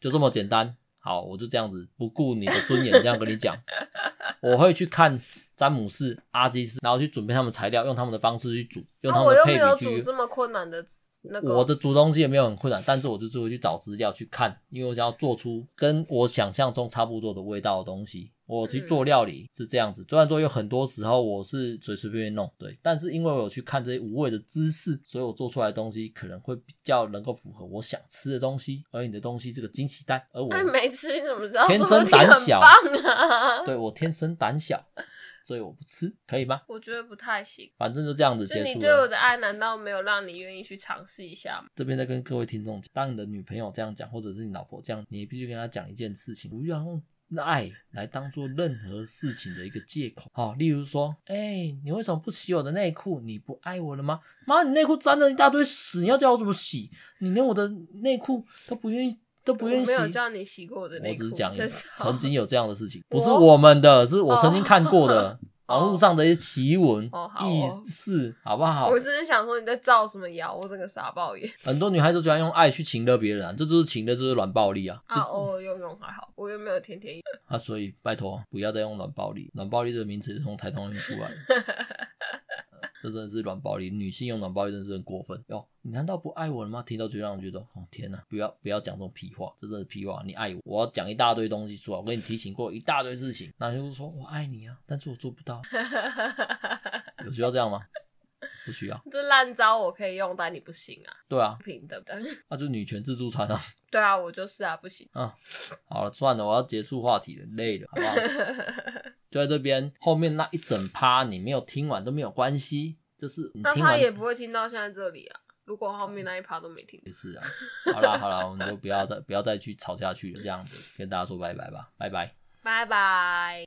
就这么简单。好，我就这样子不顾你的尊严，这样跟你讲，我会去看。詹姆士、阿基斯，然后去准备他们材料，用他们的方式去煮，用他们的配比去。啊、我又没有煮这么困难的那个。我的煮东西也没有很困难，但是我就只会去找资料去看，因为我想要做出跟我想象中差不多的味道的东西。我去做料理是这样子，虽然说有很多时候我是随随便便弄，对，但是因为我有去看这些无味的知识，所以我做出来的东西可能会比较能够符合我想吃的东西。而你的东西是个惊喜蛋，而我没吃，你怎么知道？天生胆小，啊、对我天生胆小。所以我不吃，可以吗？我觉得不太行。反正就这样子结束了。你对我的爱难道没有让你愿意去尝试一下吗？这边再跟各位听众讲，当你的女朋友这样讲，或者是你老婆这样，你必须跟她讲一件事情，不要用爱来当做任何事情的一个借口。好，例如说，哎、欸，你为什么不洗我的内裤？你不爱我了吗？妈，你内裤沾了一大堆屎，你要叫我怎么洗？你连我的内裤都不愿意。都不愿意洗。我没有叫你洗过我的内裤。我只是讲曾经有这样的事情，不是我们的，是我曾经看过的。网络上的一些奇闻、哦哦意思，好不好？我只是想说你在造什么谣，我整个傻爆眼。很多女孩子喜欢用爱去情勒别人啊，这就是情勒，就是软暴力啊。啊，偶尔用用还好，我又没有天天用。啊，所以拜托不要再用软暴力，软暴力这个名词是从台通里面出来的。这真的是软暴力，女性用软暴力真的是很过分哟！你难道不爱我了吗？听到就让人觉得，哦天哪，不要不要讲这种屁话，这真的是屁话。你爱我，我要讲一大堆东西出来，我跟你提醒过一大堆事情，那就是说我爱你啊，但是我做不到，有需要这样吗？不需要。这烂招我可以用，但你不行啊。对啊，不平等的，那就女权自助餐啊。对啊，我就是啊，不行。啊，好了，算了，我要结束话题了，累了，好不好？就在这边后面那一整趴，你没有听完都没有关系。就是，那他也不会听到现在这里啊。如果后面那一趴都没听，也是啊。好啦好啦，我们就不要再不要再去吵下去了，这样子跟大家说拜拜吧，拜拜，拜拜。